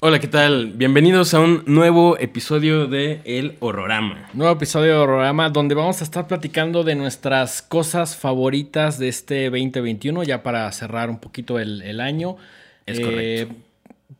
Hola, ¿qué tal? Bienvenidos a un nuevo episodio de El Horrorama. Nuevo episodio de Horrorama donde vamos a estar platicando de nuestras cosas favoritas de este 2021, ya para cerrar un poquito el, el año. Es correcto.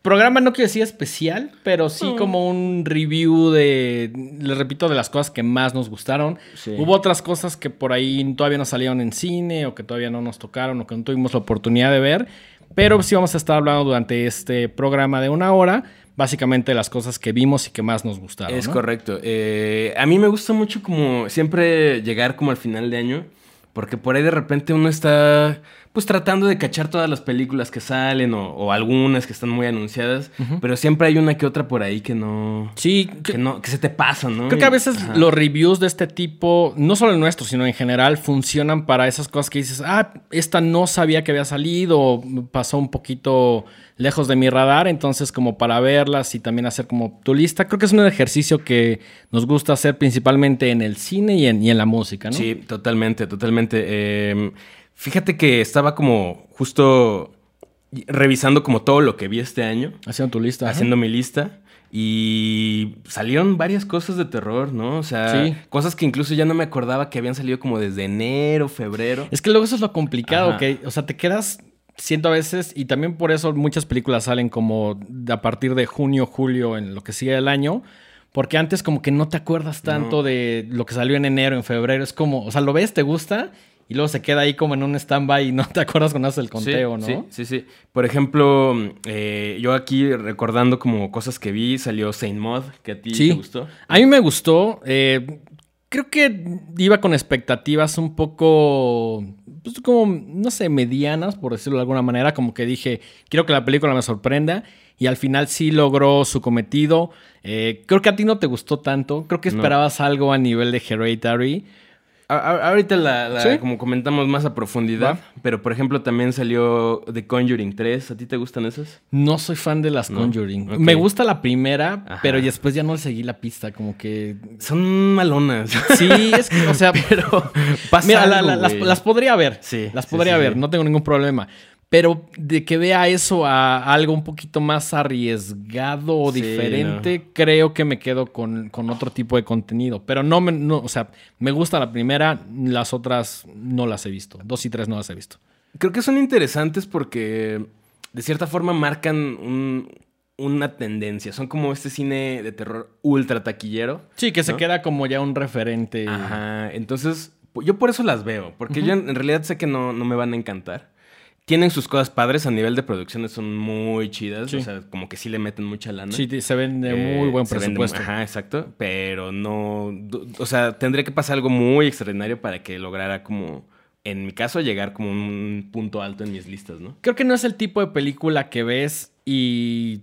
Programa no quiero decir especial, pero sí como un review de, les repito, de las cosas que más nos gustaron. Sí. Hubo otras cosas que por ahí todavía no salieron en cine o que todavía no nos tocaron o que no tuvimos la oportunidad de ver. Pero sí vamos a estar hablando durante este programa de una hora, básicamente de las cosas que vimos y que más nos gustaron. Es ¿no? correcto. Eh, a mí me gusta mucho como siempre llegar como al final de año, porque por ahí de repente uno está pues tratando de cachar todas las películas que salen o, o algunas que están muy anunciadas, pero siempre hay una que otra por ahí que no... Sí, Que, no, que se te pasa, ¿no? Creo que a veces Ajá. los reviews de este tipo, no solo el nuestro, sino en general, funcionan para esas cosas que dices, ah, esta no sabía que había salido, o pasó un poquito lejos de mi radar, entonces como para verlas y también hacer como tu lista, creo que es un ejercicio que nos gusta hacer principalmente en el cine y en, y en la música, ¿no? Sí, totalmente, totalmente. Eh, fíjate que estaba como justo revisando como todo lo que vi este año, Haciendo tu lista. ajá. haciendo mi lista. Y salieron varias cosas de terror, ¿no? O sea, Sí. cosas que incluso ya no me acordaba que habían salido como desde enero, febrero. Es que luego eso es lo complicado, Ajá. que, o sea, te quedas, siento a veces, y también por eso muchas películas salen como a partir de junio, julio, en lo que sigue el año, porque antes como que no te acuerdas tanto No. de lo que salió en enero, en febrero, es como, o sea, lo ves, te gusta, y luego se queda ahí como en un stand-by y no te acuerdas cuando haces el conteo, sí, ¿no? Sí, sí, sí. Por ejemplo, eh, yo aquí recordando como cosas que vi, salió Saint Maud, que a ti Sí. te gustó. A mí me gustó. eh, creo que iba con expectativas un poco, pues como, no sé, medianas, por decirlo de alguna manera. Como que dije, quiero que la película me sorprenda. Y al final sí logró su cometido. Eh, creo que a ti no te gustó tanto. Creo que No. esperabas algo a nivel de Hereditary. A- ahorita la, la- ¿Sí? como comentamos más a profundidad, Va. pero por ejemplo también salió The Conjuring 3. ¿A ti te gustan esas? No soy fan de las No, Conjuring. Me gusta la primera, Ajá. pero después ya no le seguí la pista. Como que. Son malonas. Sí, es que, o sea, pero pasa Mira, la- algo, la- las, las podría ver. Sí, Las podría sí, ver, no tengo ningún problema. Pero de que vea eso a algo un poquito más arriesgado o Sí, diferente, creo que me quedo con, con otro tipo de contenido. Pero no me, no, o sea, me gusta la primera, las otras no las he visto. Dos y tres no las he visto. Creo que son interesantes porque de cierta forma marcan un- una tendencia. Son como este cine de terror ultra taquillero. Sí, que se queda como ya un referente. Ajá. Entonces, yo por eso las veo. Porque yo en en realidad sé que no, no me van a encantar. Tienen sus cosas padres a nivel de producciones, son muy chidas. Sí. O sea, como que sí le meten mucha lana. Sí, se ven de Eh, muy buen vende- presupuesto. ajá, exacto. Pero no. O sea, tendría que pasar algo muy extraordinario para que lograra como. En mi caso, llegar como un punto alto en mis listas, ¿no? Creo que no es el tipo de película que ves y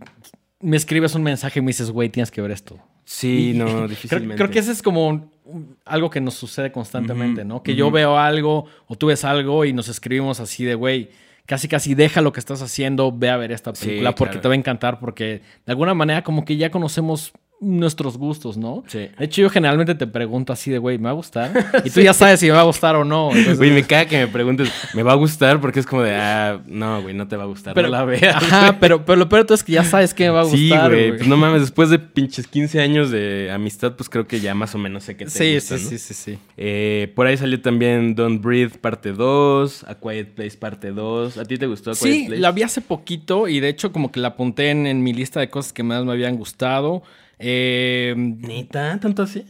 me escribes un mensaje y me dices, güey, tienes que ver esto. Sí, no, difícilmente. creo que ese es como un- un- algo que nos sucede constantemente, ¿no? Que yo veo algo o tú ves algo y nos escribimos así de, güey, casi casi deja lo que estás haciendo, ve a ver esta Sí, película porque claro. te va a encantar porque de alguna manera como que ya conocemos nuestros gustos, ¿no? Sí. De hecho, yo generalmente te pregunto así de, güey, ¿me va a gustar? Y tú ya sabes si me va a gustar o no. Entonces- Güey, me caga que me preguntes, ¿me va a gustar? Porque es como de, ah, no, güey, no te va a gustar. pero no la veas. Ajá, pero, pero lo peor de todo es que ya sabes que me va a Sí, gustar, güey. güey. Pues no mames, después de pinches 15 años de amistad, pues creo que ya más o menos sé que te sí, gusta, sí, ¿no? sí, sí, sí. Eh, por ahí salió también Don't Breathe parte 2, A Quiet Place parte 2. ¿A ti te gustó A Quiet Sí, Place? la vi hace poquito y de hecho como que la apunté en, en mi lista de cosas que más me habían gustado. Eh, ¿Neta? ¿Tanto así?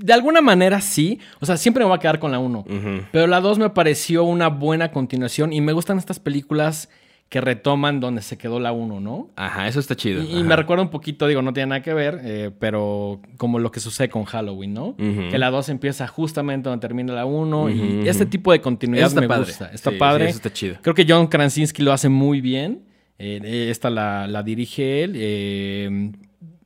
de alguna manera sí, o sea, siempre me voy a quedar con la 1. Ujú. Pero la 2 me pareció una buena continuación y me gustan estas películas que retoman donde se quedó la 1, ¿no? Ajá, eso está chido. Y, me recuerda un poquito, digo, no tiene nada que ver, eh, pero como lo que sucede con Halloween, ¿no? Que la 2 empieza justamente donde termina la 1 Ujú, y este tipo de continuidad está me padre. gusta. Está Sí, padre. sí, eso está chido. Creo que John Krasinski lo hace muy bien. Eh, eh, esta la, la dirige él. Eh,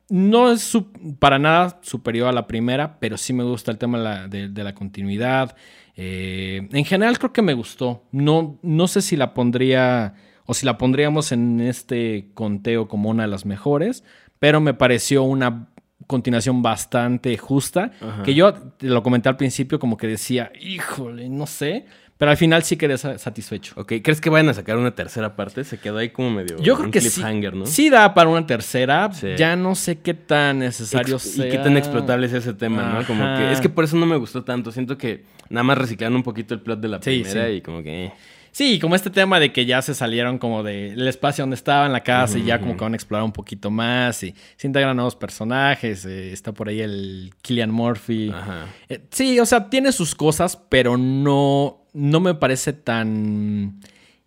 no es su- para nada superior a la primera, pero sí me gusta el tema de la, de- de la continuidad. Eh, en general creo que me gustó. No, no sé si la pondría o si la pondríamos en este conteo como una de las mejores, pero me pareció una continuación bastante justa. Ajá. Que yo te lo comenté al principio, como que decía, híjole, no sé. Pero al final sí quedé sa- satisfecho. Ok, ¿crees que vayan a sacar una tercera parte? Se quedó ahí como medio Yo creo un que sí. cliffhanger, ¿no? Sí da para una tercera. Sí. Ya no sé qué tan necesario Ex- sea. Y qué tan explotable es ese tema, ¿no? Como que es que por eso no me gustó tanto. Siento que nada más reciclaron un poquito el plot de la Sí, primera sí. y como que... eh. Sí, como este tema de que ya se salieron como del espacio donde estaban, la casa, y ya como que van a explorar un poquito más y se integran nuevos personajes. eh, está por ahí el Killian Murphy. Ajá. Eh, sí, o sea, tiene sus cosas, pero no, no me parece tan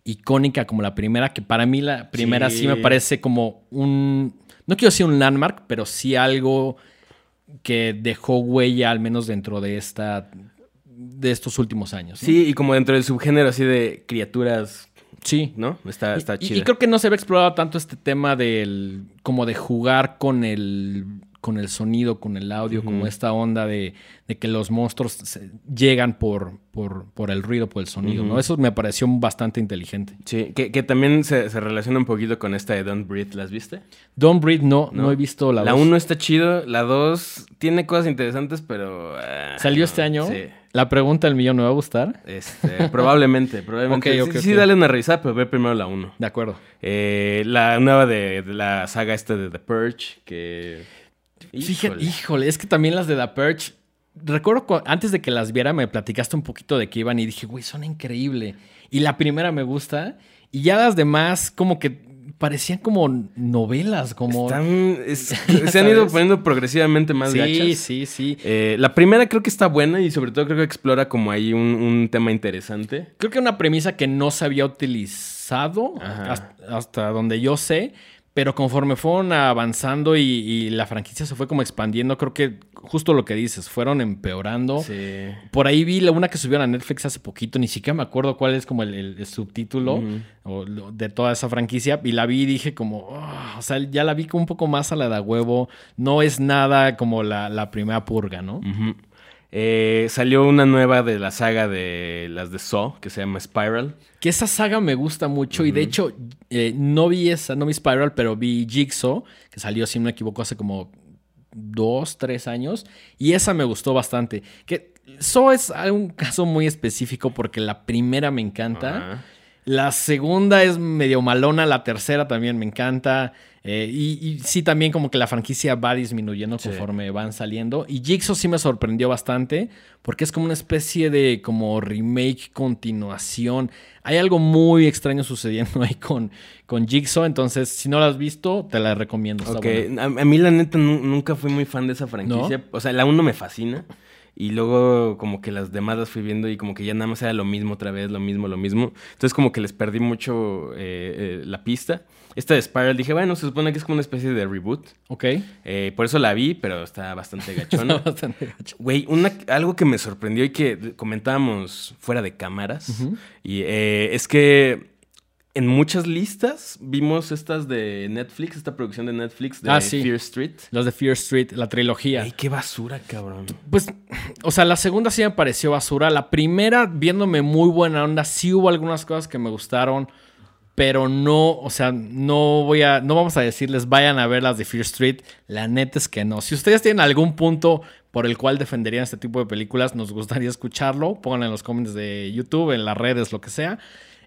icónica como la primera, que para mí la primera sí, Sí. me parece como un, no quiero decir un landmark, pero sí algo que dejó huella al menos dentro de esta, de estos últimos años. ¿no? Sí, y como dentro del subgénero así de criaturas, sí. ¿no? Está, está Y- chido. y creo que no se había explorado tanto este tema del como de jugar con el con el sonido, con el audio, como esta onda de, de que los monstruos se- llegan por, por, por el ruido, por el sonido, ¿no? Eso me pareció bastante inteligente. Sí, que, que también se, se relaciona un poquito con esta de Don't Breathe, ¿las viste? Don't Breathe, no, no, No. he visto la La dos. 1 está chido, la 2 tiene cosas interesantes, pero... ah, ¿Salió este año? Sí. La pregunta del millón me va a gustar. Este, probablemente, probablemente. Sí, sí, dale una revisada, pero ve primero la 1. De acuerdo. Eh, la nueva de, de la saga esta de The Purge, que... Fíjate, Híjole. híjole, es que también las de The Purge. Recuerdo cu- antes de que las viera, me platicaste un poquito de que iban y dije, güey, son increíble. Y la primera me gusta. Y ya las demás, como que parecían como novelas, como. Están- es- se han ido poniendo progresivamente más sí, gachas. sí, sí. Eh, la primera creo que está buena y sobre todo creo que explora como ahí un, un tema interesante. Creo que una premisa que no se había utilizado hasta, hasta donde yo sé. Pero conforme fueron avanzando y, y la franquicia se fue como expandiendo, creo que justo lo que dices, fueron empeorando. Sí. Por ahí vi la una que subieron a Netflix hace poquito, ni siquiera me acuerdo cuál es como el, el- el subtítulo o lo- de toda esa franquicia. Y la vi y dije como, "Oh", o sea, ya la vi como un poco más a la de huevo. No es nada como la, la primera purga, ¿no? Ujú. Eh, salió una nueva de la saga de las de Saw, que se llama Spiral. Que esa saga me gusta mucho y de hecho eh, no vi esa, no vi Spiral, pero vi Jigsaw, que salió, si no me equivoco, hace como dos, tres años. Y esa me gustó bastante. Que Saw es un caso muy específico porque la primera me encanta. La segunda es medio malona, la tercera también me encanta. eh, y, y sí, también como que la franquicia va disminuyendo Sí. conforme van saliendo. Y Jigsaw sí me sorprendió bastante porque es como una especie de como remake, continuación. Hay algo muy extraño sucediendo ahí con, con Jigsaw. Entonces, si no la has visto, te la recomiendo. está a, a mí la neta nu- nunca fui muy fan de esa franquicia. O sea, la 1 me fascina. Y luego como que las demás las fui viendo y como que ya nada más era lo mismo otra vez, lo mismo, lo mismo. Entonces como que les perdí mucho eh, eh, la pista. Esta de Spiral dije, bueno, se supone que es como una especie de reboot. Ok. Eh, por eso la vi, pero está bastante gachona. Está bastante gacho. Güey, una- algo que me sorprendió y que comentábamos fuera de cámaras, y es que en muchas listas vimos estas de Netflix, esta producción de Netflix de Ah, sí. Fear Street. Los de Fear Street, la trilogía. Ey, qué basura, cabrón. Pues, o sea, la segunda sí me pareció basura. La primera, viéndome muy buena onda, sí hubo algunas cosas que me gustaron, pero no, o sea, no voy a, no vamos a decirles vayan a ver las de Fear Street. La neta es que no. Si ustedes tienen algún punto por el cual defenderían este tipo de películas, nos gustaría escucharlo. Pónganlo en los comments de YouTube, en las redes, lo que sea.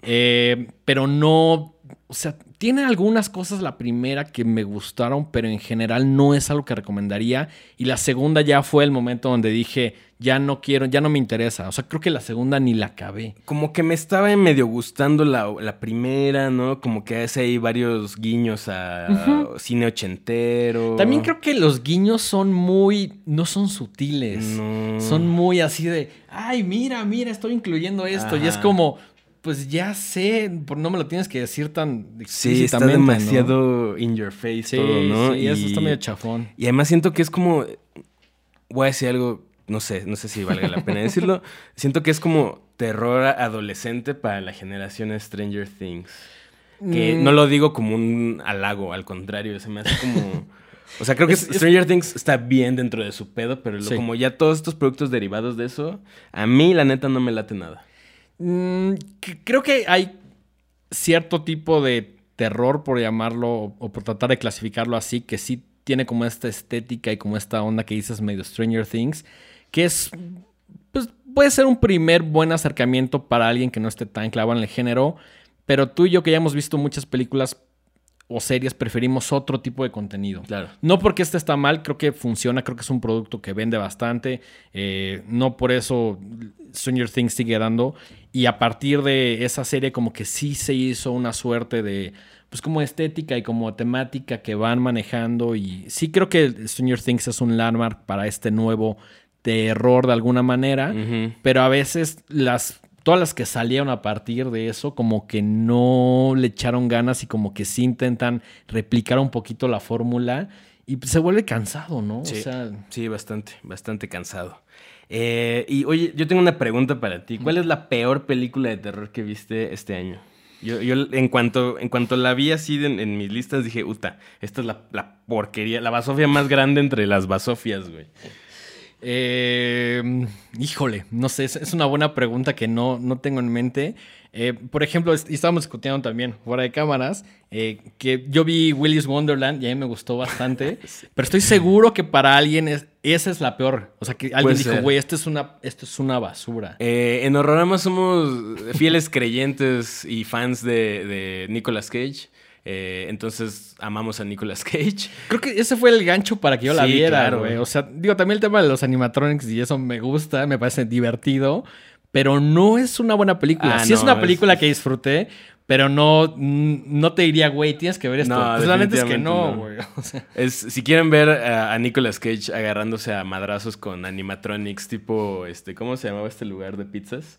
Eh, pero no, o sea, tiene algunas cosas la primera que me gustaron, pero en general no es algo que recomendaría. Y la segunda ya fue el momento donde dije, ya no quiero, ya no me interesa. O sea, creo que la segunda ni la acabé. Como que me estaba medio gustando la, la primera, ¿no? Como que hace ahí varios guiños a cine ochentero. También creo que los guiños son muy, no son sutiles. No. Son muy así de, ay, mira, mira, estoy incluyendo esto. Y es como, pues ya sé, por- no me lo tienes que decir tan Sí, está demasiado in your face Sí, todo, ¿no? sí, eso Y- está medio chafón. Y además siento que es como. Voy a decir algo. No sé, no sé si valga la pena decirlo. Siento que es como terror adolescente para la generación Stranger Things. Que Mm. no lo digo como un halago, al contrario, se me hace como. O sea, creo que Es- es- Stranger Things está bien dentro de su pedo, pero Sí. como ya todos estos productos derivados de eso, a mí la neta no me late nada. Mm, creo que hay cierto tipo de terror, por llamarlo, o por tratar de clasificarlo así, que sí tiene como esta estética y como esta onda que dices medio Stranger Things, que es, pues puede ser un primer buen acercamiento para alguien que no esté tan clavado en el género, pero tú y yo que ya hemos visto muchas películas o series preferimos otro tipo de contenido. Claro. No porque este está mal, creo que funciona, creo que es un producto que vende bastante. eh, no por eso Stranger Things sigue dando. Y a partir de esa serie como que sí se hizo una suerte de, pues como estética y como temática que van manejando. Y sí creo que Stranger Things es un landmark para este nuevo terror de alguna manera. Pero a veces las todas las que salieron a partir de eso como que no le echaron ganas y como que sí intentan replicar un poquito la fórmula y se vuelve cansado, ¿no? Sí, O sea, sí, bastante, bastante cansado. Eh, y oye, yo tengo una pregunta para ti. ¿Cuál es la peor película de terror que viste este año? Yo, yo en, cuanto, en cuanto la vi así en, en mis listas dije, uta, esta es la, la porquería, la basofia más grande entre las basofias, güey. Eh, híjole, no sé, es, una buena pregunta que no, no tengo en mente. Eh, por ejemplo, estábamos discutiendo también fuera de cámaras, eh, que yo vi Willy's Wonderland y a mí me gustó bastante, pero estoy seguro que para alguien es, esa es la peor. O sea, que alguien Puede dijo, güey, esto es una, esto es una basura. Eh, en Horrorama somos fieles creyentes y fans de, de Nicolas Cage. Eh, entonces amamos a Nicolas Cage. Creo que ese fue el gancho para que yo la viera, claro. güey. O sea, digo, también el tema de los animatronics y eso me gusta, me parece divertido, pero no es una buena película. Ah, sí es una es- película que disfruté, pero no, mm, no te diría, güey, tienes que ver esto. No, pues la neta es que no. güey. O sea, Es, si quieren ver a, a Nicolas Cage agarrándose a madrazos con animatronics, tipo, este, ¿cómo se llamaba este lugar de pizzas?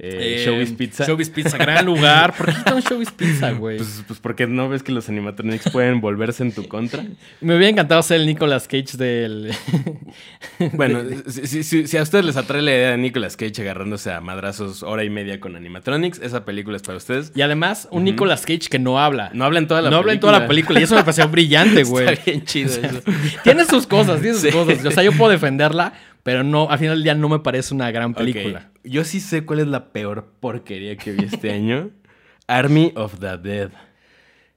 Eh, Showbiz Pizza. Showbiz Pizza, gran lugar. ¿Por qué quitan Showbiz Pizza, güey? Pues, pues porque no ves que los animatronics pueden volverse en tu contra. me hubiera encantado ser el Nicolas Cage del... Bueno, si, si- si- si a ustedes les atrae la idea de Nicolas Cage agarrándose a madrazos hora y media con animatronics, esa película es para ustedes. y además, un Nicolas Cage que no habla. No habla en toda la no habla en toda la película y eso me pareció brillante, güey. Está bien chido eso. Tiene sus cosas, tiene sus Sí. cosas. O sea, yo puedo defenderla, pero no, al final del día no me parece una gran película. Yo sí sé cuál es la peor porquería que vi este año. Army of the Dead.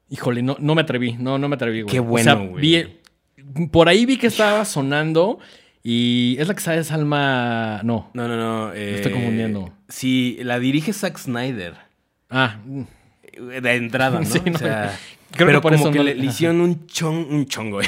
Híjole, no, no me atreví, no, no me atreví, güey. Qué O bueno, sea, güey. vi- por ahí vi que estaba sonando y es la que sabe Salma. No. No, no, no. eh, estoy confundiendo. Sí, la dirige Zack Snyder. Ah, De entrada, ¿no? Sí, no, o sea, creo pero que por como eso que no- le, le hicieron un chon, un chongo,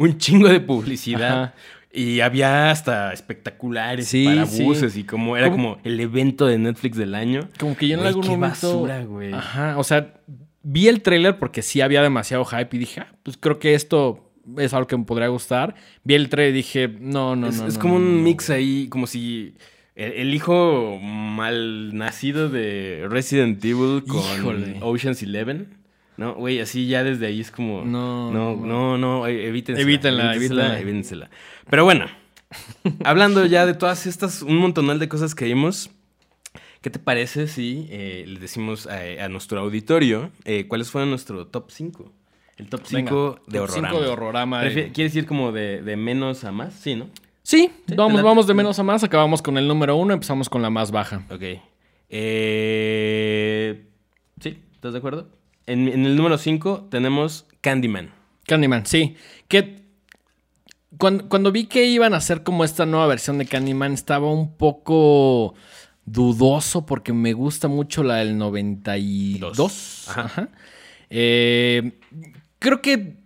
un chingo de publicidad. Ajá. Y había hasta espectaculares Sí, para sí. buses y como era ¿Cómo? como el evento de Netflix del año. como que yo en Güey, algún qué momento. basura, güey. Ajá, o sea, vi el tráiler porque sí había demasiado hype y dije, ah, pues creo que esto es algo que me podría gustar. Vi el trailer y dije, no, no, es no. es no, como no, un no, mix ahí, como si el, el hijo mal nacido de Resident Evil con Híjole. Ocean's Eleven. ¿No? Güey, así ya desde ahí es como. No, no, no. no, eh, evítensela. Evítenla, evítensela, evítenla. evíntensela. Pero bueno, hablando ya de todas estas, un montonal de cosas que vimos. ¿Qué te parece si eh, le decimos a, a nuestro auditorio eh, cuáles fueron nuestro top 5? El top 5 Venga, de top horrorama. cinco de horrorama, eh. ¿Quieres ir como de, de menos a más? Sí, ¿no? Sí, Sí, vamos, vamos de menos a más, acabamos con el número uno, empezamos con la más baja. Ok. Sí, ¿estás de acuerdo? En, en el número 5 tenemos Candyman. Candyman, sí. Que cuando, cuando vi que iban a hacer como esta nueva versión de Candyman, estaba un poco dudoso porque me gusta mucho la del 92. Dos. Ajá. Ajá. Eh, creo que.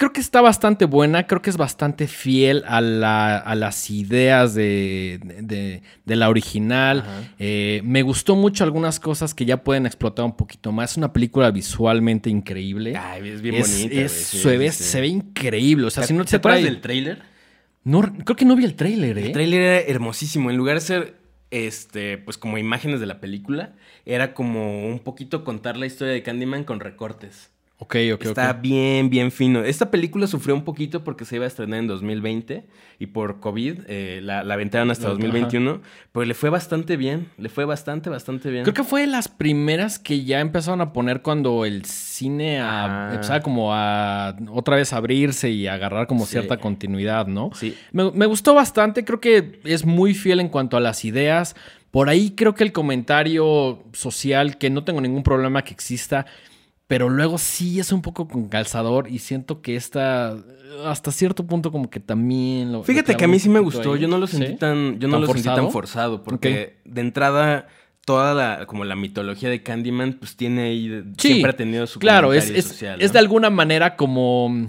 Creo que está bastante buena, creo que es bastante fiel a, la- a las ideas de, de- de la original. Eh, me gustó mucho algunas cosas que ya pueden explotar un poquito más. Es una película visualmente increíble. Ay, es bien Es- bonita. es- güey, sí, se, ve, sí, sí. se ve increíble. O sea, si no ¿Te acuerdas trae. del tráiler? No, creo que no vi el tráiler, ¿eh? El tráiler era hermosísimo. En lugar de ser, este, pues como imágenes de la película, era como un poquito contar la historia de Candyman con recortes. Ok, ok, Está bien, bien fino. Esta película sufrió un poquito porque se iba a estrenar en 2020 y por COVID eh, la, la aventaron hasta Ajá. 2021. Pero le fue bastante bien. Le fue bastante, bastante bien. Creo que fue de las primeras que ya empezaron a poner cuando el cine a- Ah. empezaba como a otra vez abrirse y agarrar como Sí. cierta continuidad, ¿no? Sí. Me, me gustó bastante, creo que es muy fiel en cuanto a las ideas. Por ahí creo que el comentario social, que no tengo ningún problema que exista, pero luego sí es un poco con calzador y siento que esta hasta cierto punto como que también lo Fíjate lo que a mí sí me gustó, ahí. yo no lo sentí ¿Sí? tan yo no ¿Tan lo sentí forzado? tan forzado porque de entrada toda la como la mitología de Candyman pues tiene ahí Sí, siempre ha tenido su Claro, es, es, social, es ¿no? de alguna manera como mm,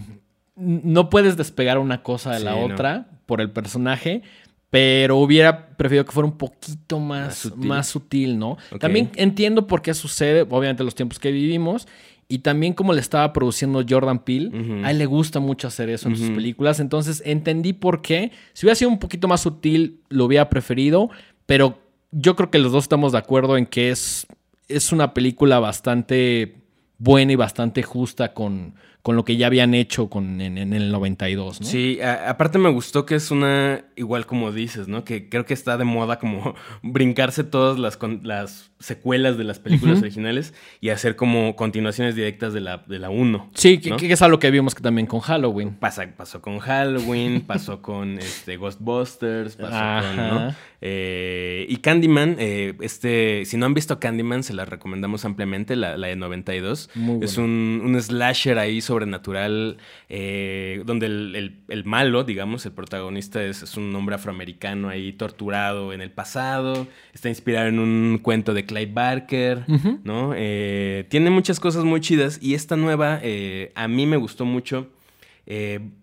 no puedes despegar una cosa de Sí, la no. otra por el personaje, pero hubiera preferido que fuera un poquito Más más, sutil. más sutil, ¿no? También entiendo por qué sucede, obviamente los tiempos que vivimos. Y también como le estaba produciendo Jordan Peele, Ujú. a él le gusta mucho hacer eso en sus películas. Entonces entendí por qué. Si hubiera sido un poquito más sutil, lo hubiera preferido. Pero yo creo que los dos estamos de acuerdo en que es, es una película bastante buena y bastante justa con, con lo que ya habían hecho con, en, en el 92, ¿no? Sí, a- aparte me gustó que es una, igual como dices, ¿no? Que creo que está de moda como brincarse todas las, con- las secuelas de las películas originales y hacer como continuaciones directas de la, de la 1. Sí, que, ¿no? que es algo que vimos que también con Halloween. Pasa, pasó con Halloween, pasó con este, Ghostbusters, pasó con. ¿no? Eh, y Candyman, eh, este, si no han visto Candyman, se la recomendamos ampliamente, la, la de 92. Muy Es buena. un, un slasher ahí sobrenatural, eh, donde el, el- el malo, digamos, el protagonista es, es un hombre afroamericano ahí torturado en el pasado, está inspirado en un cuento de Clyde Barker. ¿no? Eh, tiene muchas cosas muy chidas y esta nueva eh, a mí me gustó mucho.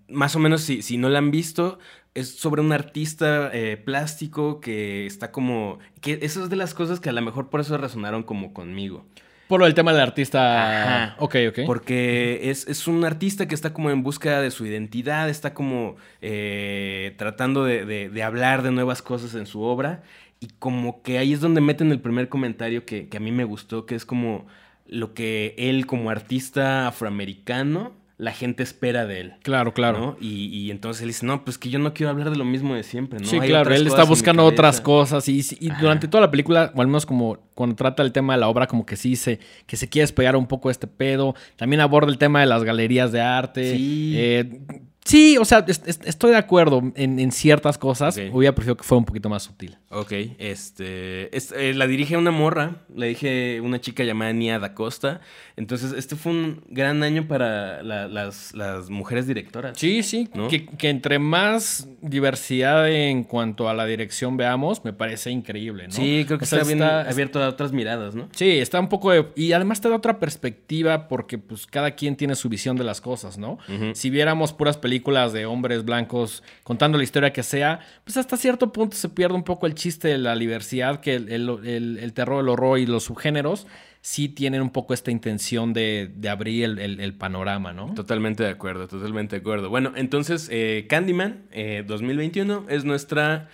Más o menos, si, si no la han visto, es sobre un artista eh, plástico que está como... que Eso es de las cosas que a lo mejor por eso resonaron como conmigo. Por el tema del artista. Ajá. Ok, ok. Porque es, es un artista que está como en búsqueda de su identidad, está como eh, tratando de, de- de hablar de nuevas cosas en su obra. Y como que ahí es donde meten el primer comentario que, que a mí me gustó, que es como lo que él como artista afroamericano, la gente espera de él. Claro, claro. ¿no? Y, y entonces él dice, no, pues que yo no quiero hablar de lo mismo de siempre, ¿no? Sí, Hay claro, él está buscando otras cabeza". cosas y, y durante toda la película, o al menos como cuando trata el tema de la obra, como que sí se, que se quiere despegar un poco este pedo. También aborda el tema de las galerías de arte. Sí. Eh, sí, o sea, es- es- estoy de acuerdo en, en ciertas cosas. Hubiera preferido que fuera un poquito más sutil. Ok, este, es- eh, la dirige una morra, la dirige una chica llamada Nia Da Costa. Entonces, este fue un gran año para la- las, las mujeres directoras. Sí, sí, ¿No? que, que entre más diversidad en cuanto a la dirección veamos, me parece increíble, ¿no? Sí, creo que O sea, está bien está- abierto a otras miradas, ¿no? Sí, está un poco de- y además te da otra perspectiva porque pues cada quien tiene su visión de las cosas, ¿no? Si viéramos puras películas de hombres blancos contando la historia que sea, pues hasta cierto punto se pierde un poco el chiste de la diversidad, que el, el- el- el terror, el horror y los subgéneros sí tienen un poco esta intención de, de abrir el, el- el panorama, ¿no? Totalmente de acuerdo, totalmente de acuerdo. Bueno, entonces, eh, Candyman eh, 2021 es nuestra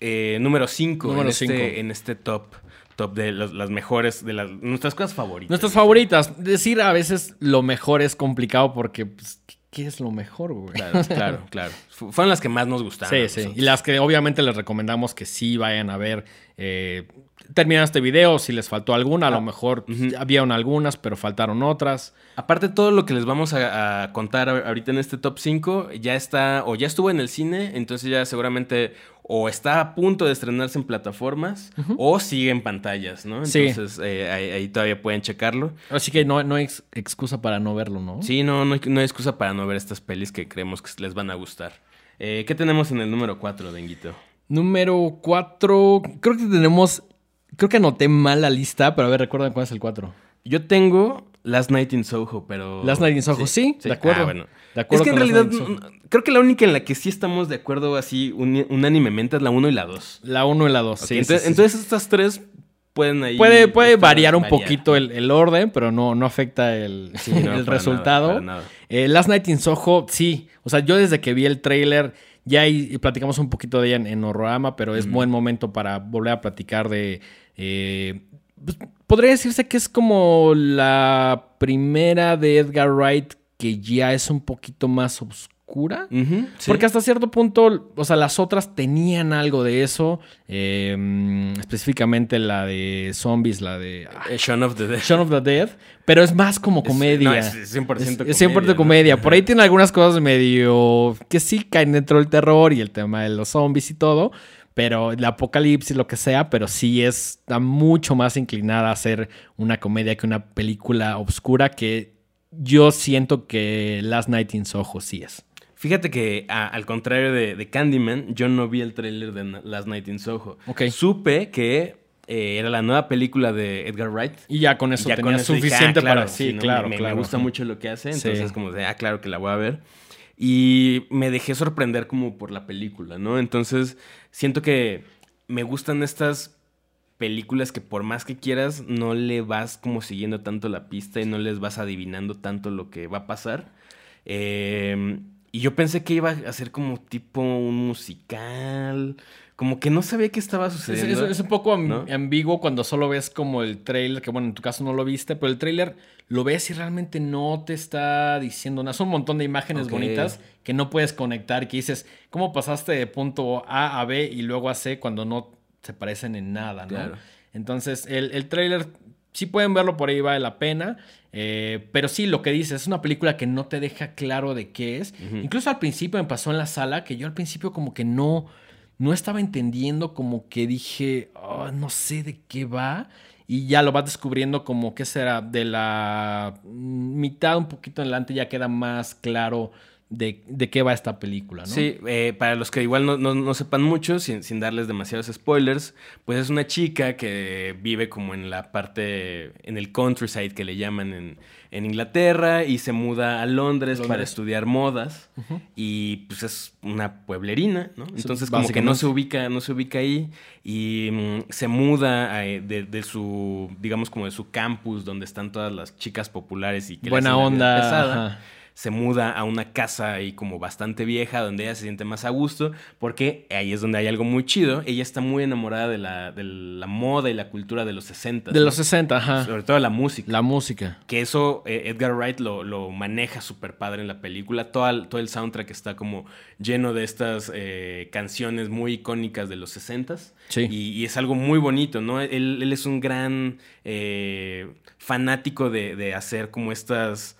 eh, número 5 en, este, en este top, top de los- las mejores, de las, nuestras cosas favoritas. Nuestras favoritas. Decir a veces lo mejor es complicado porque, pues, ¿qué es lo mejor, güey? Claro, claro, claro. Fu- Fueron las que más nos gustaron. Sí, sí. Y las que obviamente les recomendamos que sí vayan a ver. Eh, terminan este video, si les faltó alguna, a lo mejor pues, ujú. habían algunas, pero faltaron otras. Aparte, todo lo que les vamos a, a contar ahorita en este top 5 ya está o ya estuvo en el cine, entonces ya seguramente o está a punto de estrenarse en plataformas o sigue en pantallas, ¿no? Sí. Entonces eh, ahí, ahí todavía pueden checarlo. Así que no, no hay ex- excusa para no verlo, ¿no? Sí, no, no hay, no hay excusa para no ver estas pelis que creemos que les van a gustar. Eh, ¿Qué tenemos en el número 4, Denguito? Número 4. Creo que tenemos. Creo que anoté mal la lista, pero a ver, recuerdan cuál es el 4. Yo tengo Last Night in Soho, pero... Last Night in Soho, sí, de acuerdo. Ah, bueno. De acuerdo es que en realidad creo que la única en la que sí estamos de acuerdo así unánimemente es la 1 y la 2. La 1 y la 2, Ok, sí. entonces, sí, entonces estas tres pueden ahí... Puede, puede variar un poquito el, el orden, pero no, no afecta el, no, el para resultado. nada, para nada. Eh, Last Night in Soho, sí. O sea, yo desde que vi el trailer, ya ahí- platicamos un poquito de ella en, en Horrorama, pero es buen momento para volver a platicar de. Eh, pues, podría decirse que es como la primera de Edgar Wright que ya es un poquito más oscura. Sí. Porque hasta cierto punto, o sea, las otras tenían algo de eso. eh, mm, específicamente la de zombies, la de ah, Eh, Shaun of the Dead. Shaun of the Dead. Pero es más como Es- comedia. no, es 100% Es 100% comedia, comedia. ¿no? Por ahí tiene algunas cosas medio que sí caen dentro del terror y el tema de los zombies y todo. Pero el apocalipsis, lo que sea, pero sí está mucho más inclinada a ser una comedia que una película oscura que yo siento que Last Night in Soho sí es. Fíjate que al contrario de, Candyman, yo no vi el tráiler de Last Night in Soho. Supe que eh, era la nueva película de Edgar Wright. Y ya con eso tenía suficiente ah, para... Sí, claro, me, claro. Me gusta mucho lo que hace, entonces como de, ah, claro que la voy a ver. Y me dejé sorprender como por la película, ¿no? Entonces, siento que me gustan estas películas que por más que quieras, no le vas como siguiendo tanto la pista y no les vas adivinando tanto lo que va a pasar. Eh, y yo pensé que iba a ser como tipo un musical como que no sabía qué estaba sucediendo. Es, un poco ambiguo cuando solo ves como el trailer, que bueno, en tu caso no lo viste, pero el trailer lo ves y realmente no te está diciendo nada. Son un montón de imágenes bonitas que no puedes conectar que dices, ¿cómo pasaste de punto A a B y luego a C cuando no se parecen en nada, ¿no? Entonces, el, el trailer, sí pueden verlo por ahí, vale la pena. Eh, pero sí, lo que dices, es una película que no te deja claro de qué es. Incluso al principio me pasó en la sala que yo al principio como que no no estaba entendiendo como que dije, ah, no sé de qué va. Y ya lo vas descubriendo como que será de la mitad un poquito adelante ya queda más claro de, qué va esta película, ¿no? Sí, eh, para los que igual no, sepan mucho, sin, sin, darles demasiados spoilers, pues es una chica que vive como en la parte, en el countryside que le llaman en, Inglaterra y se muda a Londres, para estudiar modas y pues es una pueblerina, ¿no? Entonces como que no se ubica, no se ubica ahí y mm, se muda eh, de, su, digamos como de su campus donde están todas las chicas populares y que buena onda se muda a una casa ahí como bastante vieja, donde ella se siente más a gusto, porque ahí es donde hay algo muy chido. Ella está muy enamorada de la, de la moda y la cultura de los 60. De los 60, ajá. Sobre todo la música. La música. Que eso eh, Edgar Wright lo, lo maneja súper padre en la película. Todo el, todo el soundtrack está como lleno de estas eh, canciones muy icónicas de los 60. Sí. Y, es algo muy bonito, ¿no? Él, él es un gran eh, fanático de, de hacer como estas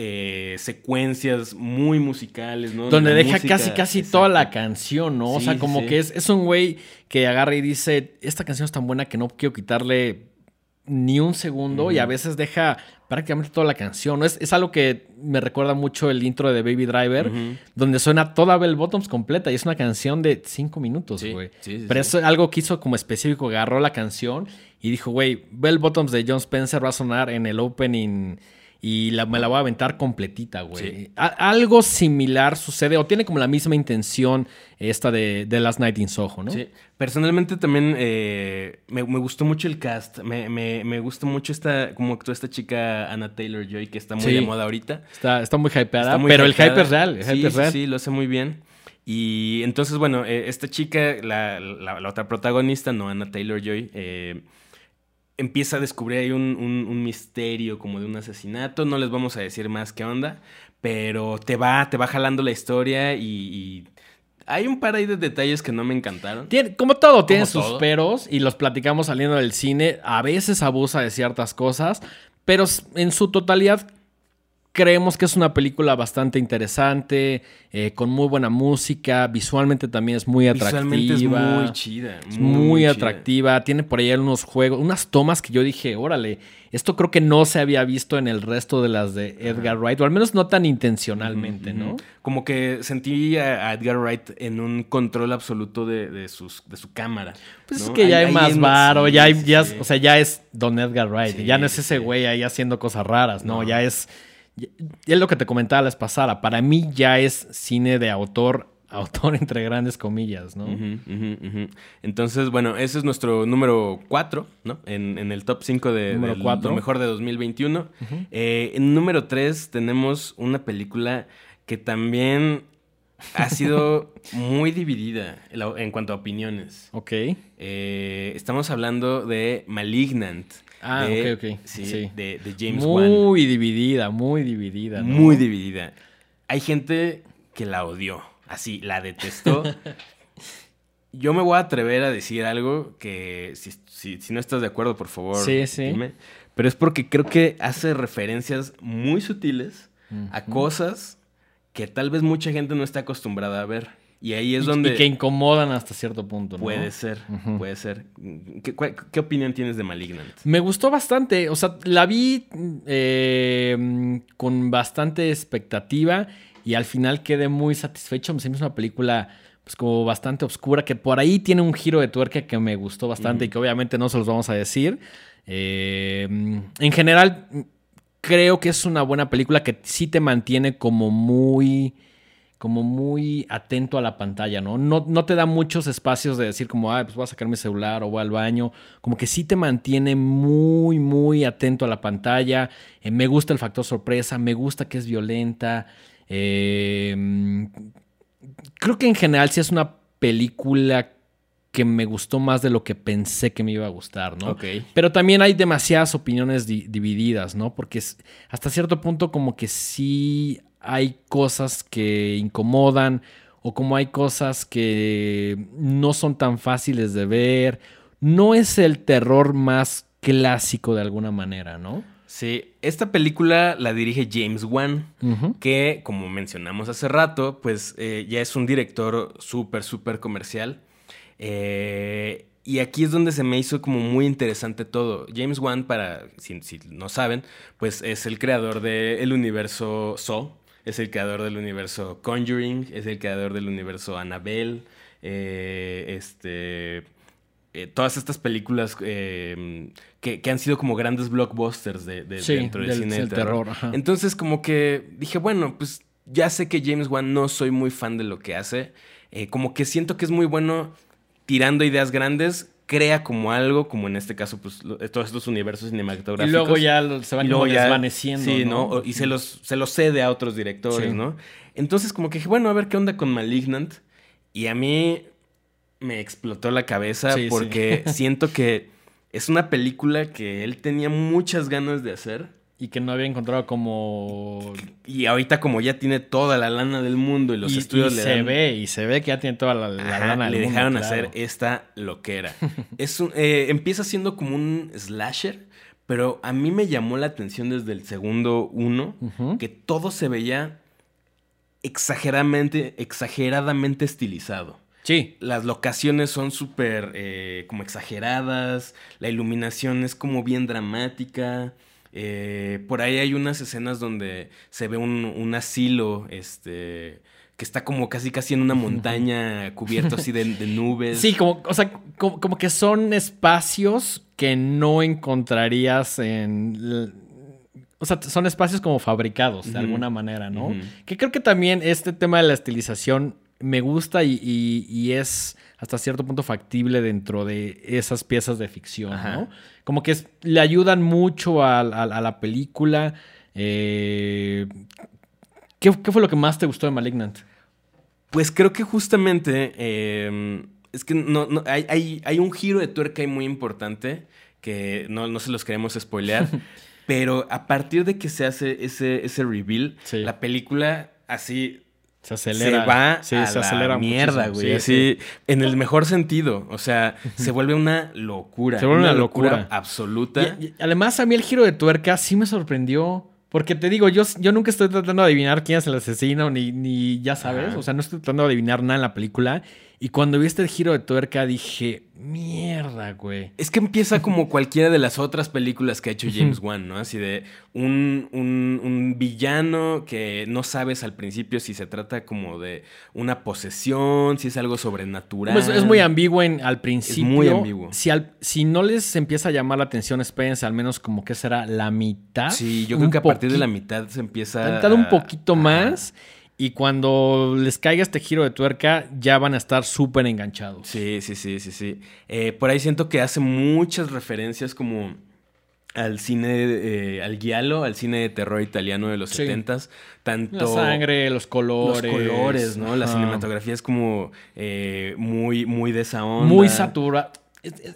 eh, secuencias muy musicales, ¿no? Donde deja casi, casi toda la canción, ¿no? o sea, como que es, es un güey que agarra y dice, esta canción es tan buena que no quiero quitarle ni un segundo y a veces deja prácticamente toda la canción. ¿no? Es, es, algo que me recuerda mucho el intro de Baby Driver, donde suena toda Bell Bottoms completa y es una canción de cinco minutos, güey. Pero es algo que hizo como específico, agarró la canción y dijo, güey, Bell Bottoms de John Spencer va a sonar en el opening y la, me la voy a aventar completita, güey. Algo similar sucede, o tiene como la misma intención esta de, de Last Night in Soho, ¿no? Sí. Personalmente también eh, me, gustó mucho el cast. Me, me, gustó mucho esta, como actuó esta chica Anna Taylor Joy, que está muy de moda ahorita. Está, está muy hypeada, pero el hype es real. sí, sí, lo hace muy bien. Y entonces, bueno, eh, esta chica, la, la, otra protagonista, no Anna Taylor Joy, eh, empieza a descubrir ahí un, misterio como de un asesinato. No les vamos a decir más qué onda, pero te va, te va jalando la historia y, hay un par ahí de detalles que no me encantaron. como todo, tiene sus peros y los platicamos saliendo del cine. A veces abusa de ciertas cosas, pero en su totalidad creemos que es una película bastante interesante, eh, con muy buena música, visualmente también es muy atractiva. Visualmente es muy chida. muy, atractiva, tiene por ahí unos juegos, unas tomas que yo dije, órale, esto creo que no se había visto en el resto de las de Edgar Wright, o al menos no tan intencionalmente, ¿no? Como que sentí a Edgar Wright en un control absoluto de, sus, de su cámara. Pues es que ya hay, más varo, ya hay, ya, o sea, ya es Don Edgar Wright, ya no es ese güey ahí haciendo cosas raras, ¿no? Ya es es lo que te comentaba la pasada. Para mí ya es cine de autor, autor entre grandes comillas, ¿no? Entonces, bueno, ese es nuestro número 4, ¿no? En, el top 5 de, lo mejor de 2021. Eh, en número 3 tenemos una película que también ha sido muy dividida en cuanto a opiniones. Ok. Eh, estamos hablando de Malignant. Ah, ok, ok. Sí, De, James Wan. Muy dividida, muy dividida. Muy dividida. Hay gente que la odió, así, la detestó. Yo me voy a atrever a decir algo que si, no estás de acuerdo, por favor, sí, sí. Dime. Pero es porque creo que hace referencias muy sutiles a cosas que tal vez mucha gente no está acostumbrada a ver. Y ahí es donde... Y que incomodan hasta cierto punto, ¿no? Puede ser, puede ser. ¿Qué, qué opinión tienes de Malignant? Me gustó bastante. O sea, la vi eh, con bastante expectativa y al final quedé muy satisfecho. Me hizo una película pues como bastante oscura que por ahí tiene un giro de tuerca que me gustó bastante y que obviamente no se los vamos a decir. Eh, en general, creo que es una buena película que sí te mantiene como muy como muy atento a la pantalla, ¿no? ¿no? No te da muchos espacios de decir como, ah, pues voy a sacar mi celular o voy al baño. Como que sí te mantiene muy, muy atento a la pantalla. Eh, me gusta el factor sorpresa, me gusta que es violenta. Eh, creo que en general sí es una película que me gustó más de lo que pensé que me iba a gustar, ¿no? Pero también hay demasiadas opiniones di- divididas, ¿no? Porque hasta cierto punto como que sí hay cosas que incomodan o como hay cosas que no son tan fáciles de ver. No es el terror más clásico de alguna manera, ¿no? Sí, esta película la dirige James Wan, que como mencionamos hace rato, pues eh, ya es un director súper, súper comercial. Eh, y aquí es donde se me hizo como muy interesante todo. James Wan, para si, si no saben, pues es el creador del universo Saw, es el creador del universo Conjuring, es el creador del universo Annabelle, eh, este... eh, todas estas películas eh, que, que han sido como grandes blockbusters de, de- Sí, dentro del, del- cine del terror. terror. Entonces como que dije, bueno, pues ya sé que James Wan no soy muy fan de lo que hace. Eh, como que siento que es muy bueno tirando ideas grandes, crea como algo, como en este caso, pues todos estos universos Y cinematográficos. luego ya se van Y luego como ya- desvaneciendo, Sí, ¿no? ¿no? Y se los, se los cede a otros directores, Sí. ¿no? Entonces, como que dije, bueno, a ver qué onda con Malignant. Y a mí me explotó la cabeza Sí, sí. porque siento que es una película que él tenía muchas ganas de hacer. Y que no había encontrado como... Y ahorita, como ya tiene toda la lana del mundo y los y, estudios y le se dan- ve, y se ve que ya tiene toda la, la Ajá, lana del le mundo, dejaron claro. hacer esta loquera. es un- eh, empieza siendo como un slasher, pero a mí me llamó la atención desde el segundo uno que todo se veía exageradamente, exageradamente estilizado. Sí, Las locaciones son súper eh, como exageradas, la iluminación es como bien dramática. Eh, por ahí hay unas escenas donde se ve un, un asilo, este, que está como casi casi en una montaña cubierto así de, de nubes. Sí, como, o sea, como, como que son espacios que no encontrarías en. O sea, son espacios como fabricados de alguna manera, ¿no? Que creo que también este tema de la estilización me gusta y, y- y es hasta cierto punto factible dentro de esas piezas de ficción, Ajá. ¿no? Como que es- le ayudan mucho a, a- a la película. Eh, ¿qué, qué fue lo que más te gustó de Malignant? Pues creo que justamente eh, es que no, no- hay, hay- hay un giro de tuerca ahí muy importante que no, no se los queremos spoilear, pero a partir de que se hace ese, ese reveal, Sí. la película así Se acelera. se va Sí, a se la acelera mierda, muchísimo. güey. Sí, así, en el mejor sentido. O sea, se vuelve una locura. Se vuelve una locura. absoluta. Y- y además, a mí el giro de tuerca sí me sorprendió. Porque te digo, yo, yo nunca estoy tratando de adivinar quién es el asesino, ni, ni ya sabes. O sea, no estoy tratando de adivinar nada en la película. Y cuando viste el giro de tuerca dije, mierda, güey. Es que empieza como cualquiera de las otras películas que ha hecho James Wan, ¿no? Así de un, un- un villano que no sabes al principio si se trata como de una posesión, si es algo sobrenatural. Pues es muy ambiguo en, al principio. muy ambiguo. Si, al- si no les empieza a llamar la atención, espérense al menos como que será la mitad. Sí, yo creo que a partir de la mitad se empieza La mitad un a- poquito Ajá. Y cuando les caiga este giro de tuerca, ya van a estar súper enganchados. Sí, sí, sí, sí, sí. Eh, por ahí siento que hace muchas referencias como al cine, eh, al giallo, al cine de terror italiano de los Sí. Tanto La sangre, los colores. los colores, ¿no? La cinematografía es como eh, muy, muy de esa onda. Muy saturada.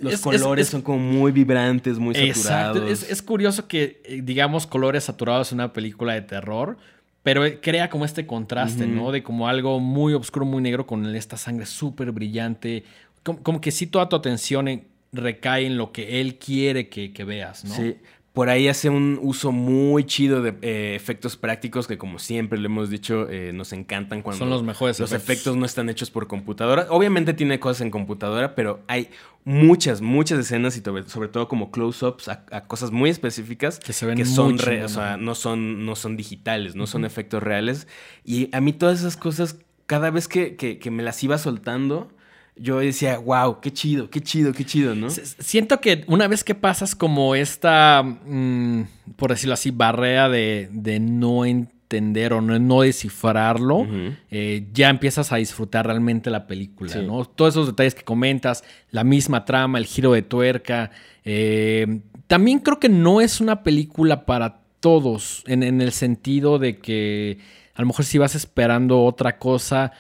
Los colores son como muy vibrantes, muy Exacto. saturados. Es, es curioso que, eh, digamos, colores saturados en una película de terror, pero eh, crea como este contraste. ¿no? De como algo muy oscuro, muy negro con esta sangre súper brillante. Como, como que sí toda tu atención en- recae en lo que él quiere que, que veas, ¿no? Sí, por ahí hace un uso muy chido de eh, efectos prácticos que como siempre lo hemos dicho, eh, nos encantan cuando Son los mejores los efectos. efectos no están hechos por computadora. Obviamente tiene cosas en computadora, pero hay muchas, muchas escenas y sobre, todo como close-ups a, a cosas muy específicas Que se ven son muy re- o sea, ¿no? son, no son digitales, no son efectos reales. Y a mí todas esas cosas, cada vez que, que- que me las iba soltando, yo decía, wow, qué chido, qué chido, qué chido, ¿no? Siento que una vez que pasas como esta, mm, por decirlo así, barrera de, de no entender o no, no descifrarlo, eh, ya empiezas a disfrutar realmente la película, Sí. ¿no? Todos esos detalles que comentas, la misma trama, el giro de tuerca. eh, también creo que no es una película para todos, en, en el sentido de que a lo mejor si vas esperando otra cosa,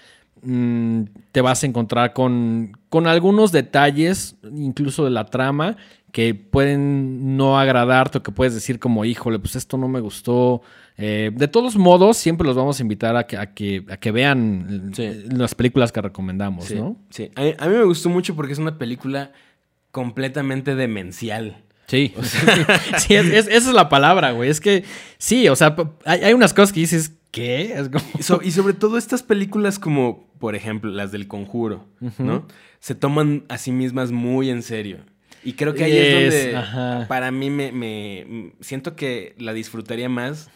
mm, te vas a encontrar con, con algunos detalles, incluso de la trama, que pueden no agradarte o que puedes decir como, híjole, pues esto no me gustó. Eh, de todos modos, siempre los vamos a invitar a que, a que, a que vean Sí. eh, las películas que recomendamos, Sí, ¿no? sí. A, mí- a mí me gustó mucho porque es una película completamente demencial. Sí, sí, es- es- esa es la palabra, güey. Es que sí, o sea, hay, hay unas cosas que dices, ¿qué? Es como- Y, so- y sobre todo estas películas como, por ejemplo, las del Conjuro, ¿no? Se toman a sí mismas muy en serio. Y creo que ahí es, Es, donde ajá. para mí me, siento que la disfrutaría más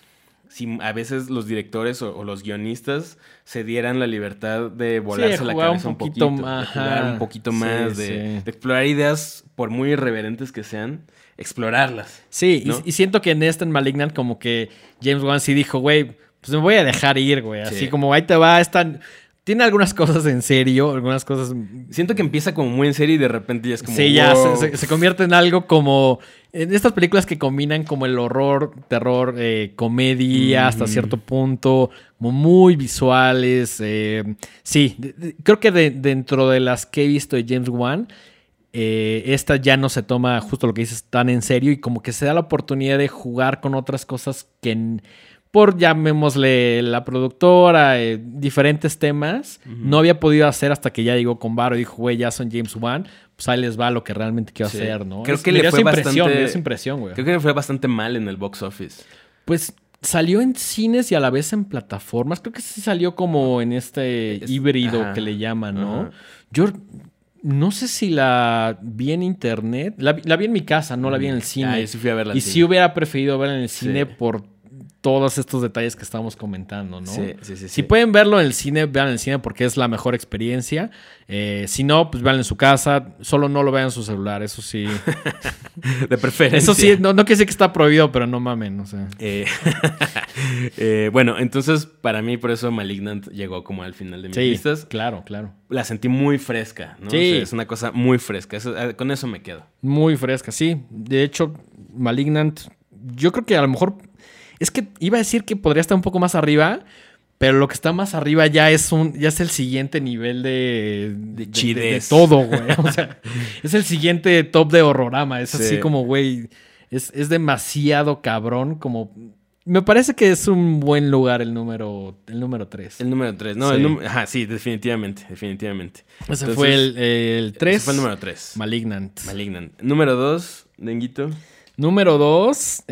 si a veces los directores o, o los guionistas se dieran la libertad de volarse la jugar un cabeza un poquito poquito, más, de jugar ajá. un poquito Sí, más, de, sí. de explorar ideas, por muy irreverentes que sean, explorarlas. Sí, y- ¿no? y, siento que en este en Malignant como que James Wan sí dijo, güey, pues me voy a dejar ir, güey. Así Sí. como ahí te va, están... Tiene algunas cosas en serio, algunas cosas... Siento que empieza como muy en serio y de repente ya es como. sí, ya wow. se, se- se convierte en algo como... En estas películas que combinan como el horror, terror, eh, comedia hasta Mm. cierto punto, como muy visuales. eh, sí, de- de- creo que de- dentro de las que he visto de James Wan, eh, esta ya no se toma justo lo que dices tan en serio y como que se da la oportunidad de jugar con otras cosas que en- por llamémosle la productora, eh, diferentes temas, no había podido hacer hasta que ya llegó con Varo y dijo, güey, ya son James Wan, pues ahí les va lo que realmente quiero Sí. hacer, ¿no? Creo Es- que le fue bastante- impresión, güey. Creo que le fue bastante mal en el box office. Pues salió en cines y a la vez en plataformas. Creo que sí salió como en este Es- híbrido ajá, que le llaman, ¿no? Yo no sé si la vi en internet. La, vi- la vi en mi casa, no la vi en el cine. Ah, yo sí fui a verla al y cine. sí hubiera preferido verla en el cine Sí. por todos estos detalles que estamos comentando, ¿no? Sí, sí, sí, Si sí. pueden verlo en el cine, vean en el cine porque es la mejor experiencia. Eh, si no, pues vean en su casa. Solo no lo vean en su celular, eso sí. De preferencia. eso sí, no, no quiere decir que está prohibido, pero no mamen, o sea. Eh, eh, bueno, entonces para mí por eso Malignant llegó como al final de mis Sí, listas. claro, claro. La sentí muy fresca, ¿no? Sí. O sea, es una cosa muy fresca. Eso- con eso me quedo. Muy fresca, sí. De hecho, Malignant, yo creo que a lo mejor. Es que iba a decir que podría estar un poco más arriba, pero lo que está más arriba ya es un, ya es el siguiente nivel de, de, de- de todo, güey. O sea, es el siguiente top de horrorama. Es así Sí. como, güey. Es, es demasiado cabrón. Como. Me parece que es un buen lugar el número, el número 3. El número 3. No, Sí. el número. Ajá, sí, definitivamente. Definitivamente. Ese Entonces, fue el, el 3. ese fue el número 3. Malignant. Malignant. Número 2, Denguito. Número 2,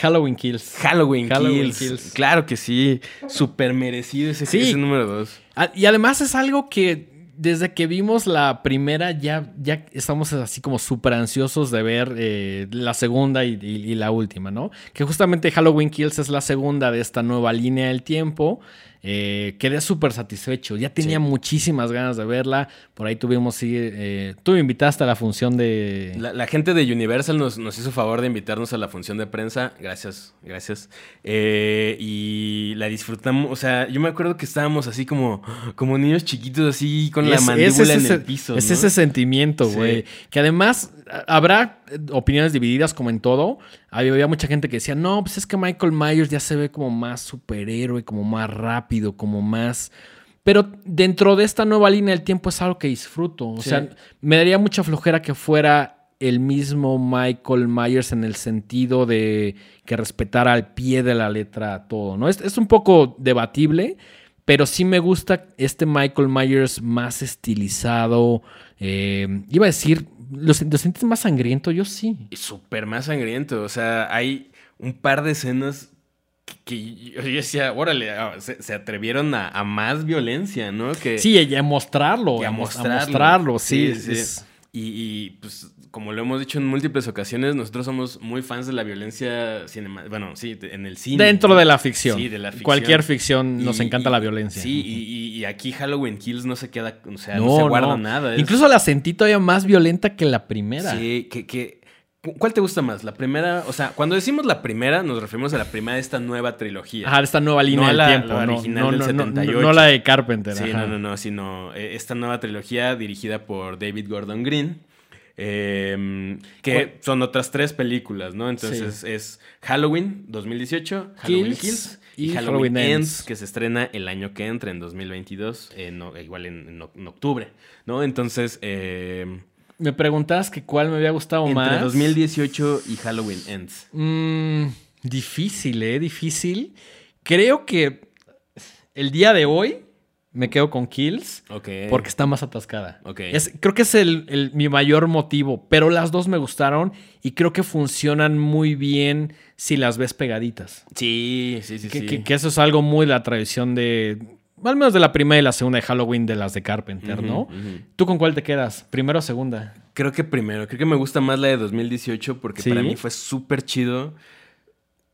Halloween Kills. Halloween, Halloween Kills. Kills. Claro que sí. Súper merecido ese, Sí. ese número 2. Ah, Y además es algo que desde que vimos la primera ya, ya estamos así como súper ansiosos de ver eh, la segunda y, y- y la última, ¿no? Que justamente Halloween Kills es la segunda de esta nueva línea del tiempo. Eh, quedé súper satisfecho. Ya tenía Sí. muchísimas ganas de verla. Por ahí tuvimos, sí, eh, tú me invitaste a la función de... La, la gente de Universal nos, nos hizo favor de invitarnos a la función de prensa. Gracias, gracias. Eh, y la disfrutamos. O sea, yo me acuerdo que estábamos así como, como niños chiquitos, así con la Es- mandíbula es en el piso. Es ¿no? ese sentimiento, Sí. güey. Que además habrá eh, opiniones divididas como en todo. Había, había mucha gente que decía, no, pues es que Michael Myers ya se ve como más superhéroe, como más rápido, como más... Pero dentro de esta nueva línea del tiempo es algo que disfruto. O Sí. sea, me daría mucha flojera que fuera el mismo Michael Myers en el sentido de que respetara al pie de la letra todo, ¿no? Es, es un poco debatible, pero sí me gusta este Michael Myers más estilizado, Eh, iba a decir, ¿lo, lo sientes más sangriento? Yo sí. Y súper más sangriento. O sea, hay un par de escenas que, yo decía, órale, ah, se, se atrevieron a, a más violencia, ¿no? Que, Sí, y a mostrarlo. que a, a mos- a mostrarlo. mostrarlo, sí. Sí, sí. es- Y, y, pues, como lo hemos dicho en múltiples ocasiones, nosotros somos muy fans de la violencia cinema. Bueno, sí, en el cine. Dentro de la ficción. Sí, de la ficción. Cualquier ficción nos Y- encanta y- la violencia. Sí, y, aquí Halloween Kills no se queda, o sea, no, no, se guarda no. nada. es- Incluso la sentí todavía más violenta que la primera. Sí, que, que- cu- ¿Cuál te gusta más? La primera, o sea, cuando decimos la primera, nos referimos a la primera de esta nueva trilogía. Ajá, esta nueva línea No del la- tiempo. la original no, no, no, 78. no la de Carpenter. Sí, ajá. no, no, no, sino eh, esta nueva trilogía dirigida por David Gordon Green. Eh, que ¿Cuál? son otras tres películas, ¿no? Entonces es Halloween 2018, Halloween Kills Kills y y, Halloween, Halloween Ends, Ends. que se estrena el año que entra, en 2022, en no- igual en, octubre, ¿no? Entonces, eh, Me preguntabas que cuál me había gustado entre más. 2018 y Halloween Ends. Mm, difícil, ¿eh? Difícil. Creo que el día de hoy me quedo con Kills porque está más atascada. Es, creo que es el, el- mi mayor motivo, pero las dos me gustaron y creo que funcionan muy bien si las ves pegaditas. Sí, sí, sí, Que, sí. que- que eso es algo muy de la tradición de, al menos de la primera y la segunda de Halloween de las de Carpenter, ¿no? ¿Tú con cuál te quedas? ¿Primera o segunda? Creo que primero, creo que me gusta más la de 2018 porque ¿Sí? para mí fue súper chido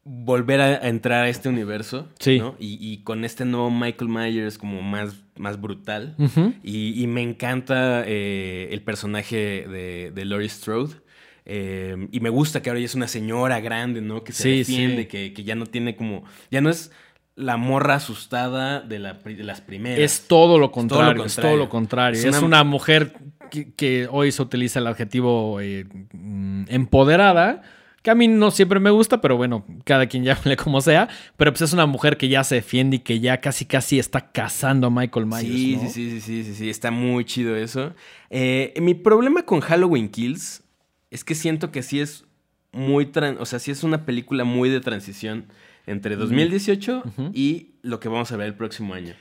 volver a, entrar a este universo. Sí. ¿no? Y, y con este nuevo Michael Myers como más, más brutal. Y, y me encanta eh, el personaje de, de Laurie Strode. Eh, y me gusta que ahora ya es una señora grande, ¿no? Que se Sí, defiende, sí. Que, que ya no tiene como... Ya no es la morra asustada de, la de las primeras. Es todo lo contrario, es todo lo contrario. Es Es una- una, mujer que, que hoy se utiliza el adjetivo eh, mm, empoderada, que a mí no siempre me gusta, pero bueno, cada quien llámale como sea. Pero pues es una mujer que ya se defiende y que ya casi casi está cazando a Michael Myers. Sí, ¿no? sí, sí, sí, sí, sí, está muy chido eso. Eh, mi problema con Halloween Kills es que siento que sí es muy, o sea, sí es una película muy de transición entre 2018 Ujú. y lo que vamos a ver el próximo año.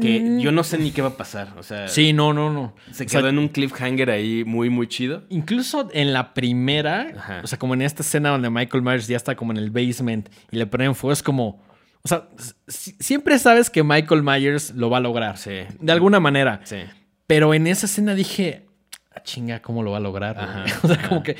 Que yo no sé ni qué va a pasar, o sea, Sí, no, no, no. se O sea, quedó en un cliffhanger ahí muy, muy chido. Incluso en la primera, Ajá. o sea, como en esta escena donde Michael Myers ya está como en el basement y le ponen fuego, es como. O sea, si- siempre sabes que Michael Myers lo va a lograr. Sí. De alguna manera. Sí. Pero en esa escena dije, "Ah, chinga, ¿cómo lo va a lograr? güey?" Ajá, o sea, ajá. como que.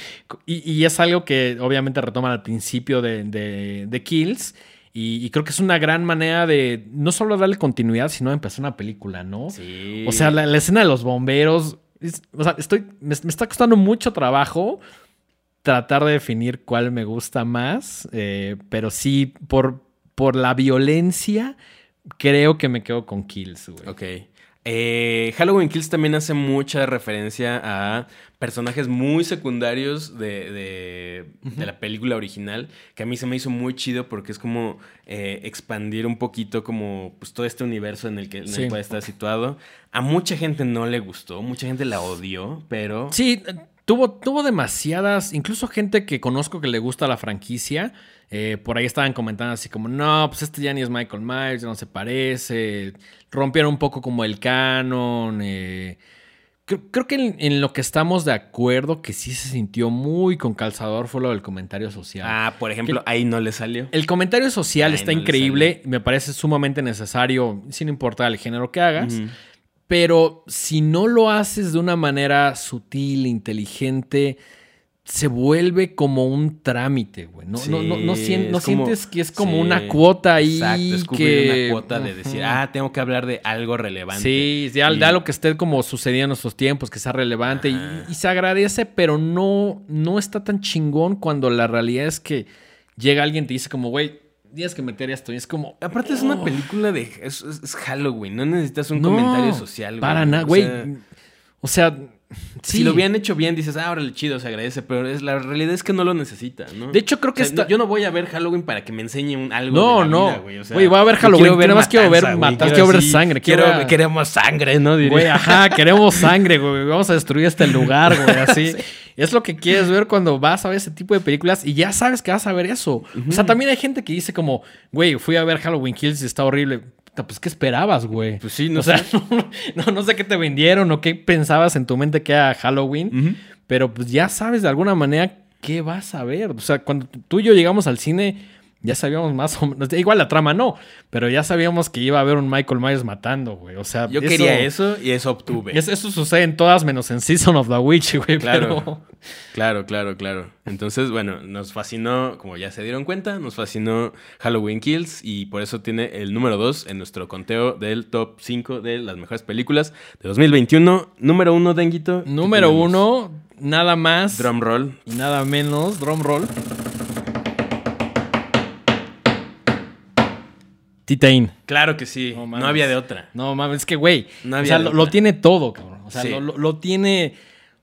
Y, y es algo que obviamente retoman al principio de, de- de Kills. Y, y creo que es una gran manera de no solo darle continuidad, sino de empezar una película, ¿no? Sí. O sea, la, la escena de los bomberos. es- o sea, estoy. Me, me está costando mucho trabajo tratar de definir cuál me gusta más. eh, pero sí, por, por la violencia, creo que me quedo con Kills, güey. Ok. Eh, Halloween Kills también hace mucha referencia a personajes muy secundarios de, de- de la película original, que a mí se me hizo muy chido porque es como eh, expandir un poquito como pues, todo este universo en el que en el Sí. cual está situado. A mucha gente no le gustó, mucha gente la odió, pero... Sí, tuvo, tuvo demasiadas, incluso gente que conozco que le gusta la franquicia, eh, por ahí estaban comentando así como, no, pues este ya ni es Michael Myers, ya no se parece, rompieron un poco como el canon. eh. Creo, creo que en, en lo que estamos de acuerdo, que sí se sintió muy con calzador, fue lo del comentario social. Ah, por ejemplo, ahí no le salió. El comentario social está no le increíble, me parece sumamente necesario, sin importar el género que hagas. Ujú. Pero si no lo haces de una manera sutil, inteligente, se vuelve como un trámite, güey. No, no, no, no, Sí, sien- no como- sientes que es como sí, una cuota ahí. Exacto, es que... una cuota de decir, ah, tengo que hablar de algo relevante. Sí, de, Y- algo que esté como sucediendo en nuestros tiempos, que sea relevante y se agradece, pero no, no está tan chingón cuando la realidad es que llega alguien y te dice como, güey, tienes que meter esto. Y es como... Aparte es una película de... Es, Halloween, no necesitas un no, comentario social. güey. Para nada, O güey. sea, O sea, Si lo hubieran hecho bien, dices, ah, órale, chido, se agradece. Pero es, la realidad es que no lo necesita, ¿no? De hecho, creo que O sea, está- no- yo no voy a ver Halloween para que me enseñe un, algo No, de la no. vida, güey. O sea, Güey, voy a ver Halloween, quiero nada más quiero ver matar, quiero ver sangre, Quiero, Queremos sangre, ¿no? Diría. Güey, ajá, queremos sangre, güey. Vamos a destruir este lugar, güey. Así. Es lo que quieres ver cuando vas a ver ese tipo de películas y ya sabes que vas a ver eso. O sea, también hay gente que dice como, güey, fui a ver Halloween Kills y está horrible. Pues ¿qué esperabas, güey? Pues sí, no o sea, no, no, sé qué te vendieron o qué pensabas en tu mente que era Halloween, pero pues ya sabes de alguna manera qué vas a ver. O sea, cuando tú y yo llegamos al cine ya sabíamos más o menos. Igual la trama no, pero ya sabíamos que iba a haber un Michael Myers matando, güey. O sea, yo quería eso y eso obtuve. eso sucede en todas menos en Season of the Witch, güey. Claro. Claro, claro, claro. Entonces, bueno, nos fascinó, como ya se dieron cuenta, nos fascinó Halloween Kills y por eso tiene el número 2 en nuestro conteo del top 5 de las mejores películas de 2021. Número 1, Denguito. Número 1, nada más. Drum roll. Y nada menos, drum roll. Titain. Claro que sí. No, había de otra. No mames, es que, güey. o sea, lo, tiene todo, cabrón. O sea, lo, tiene.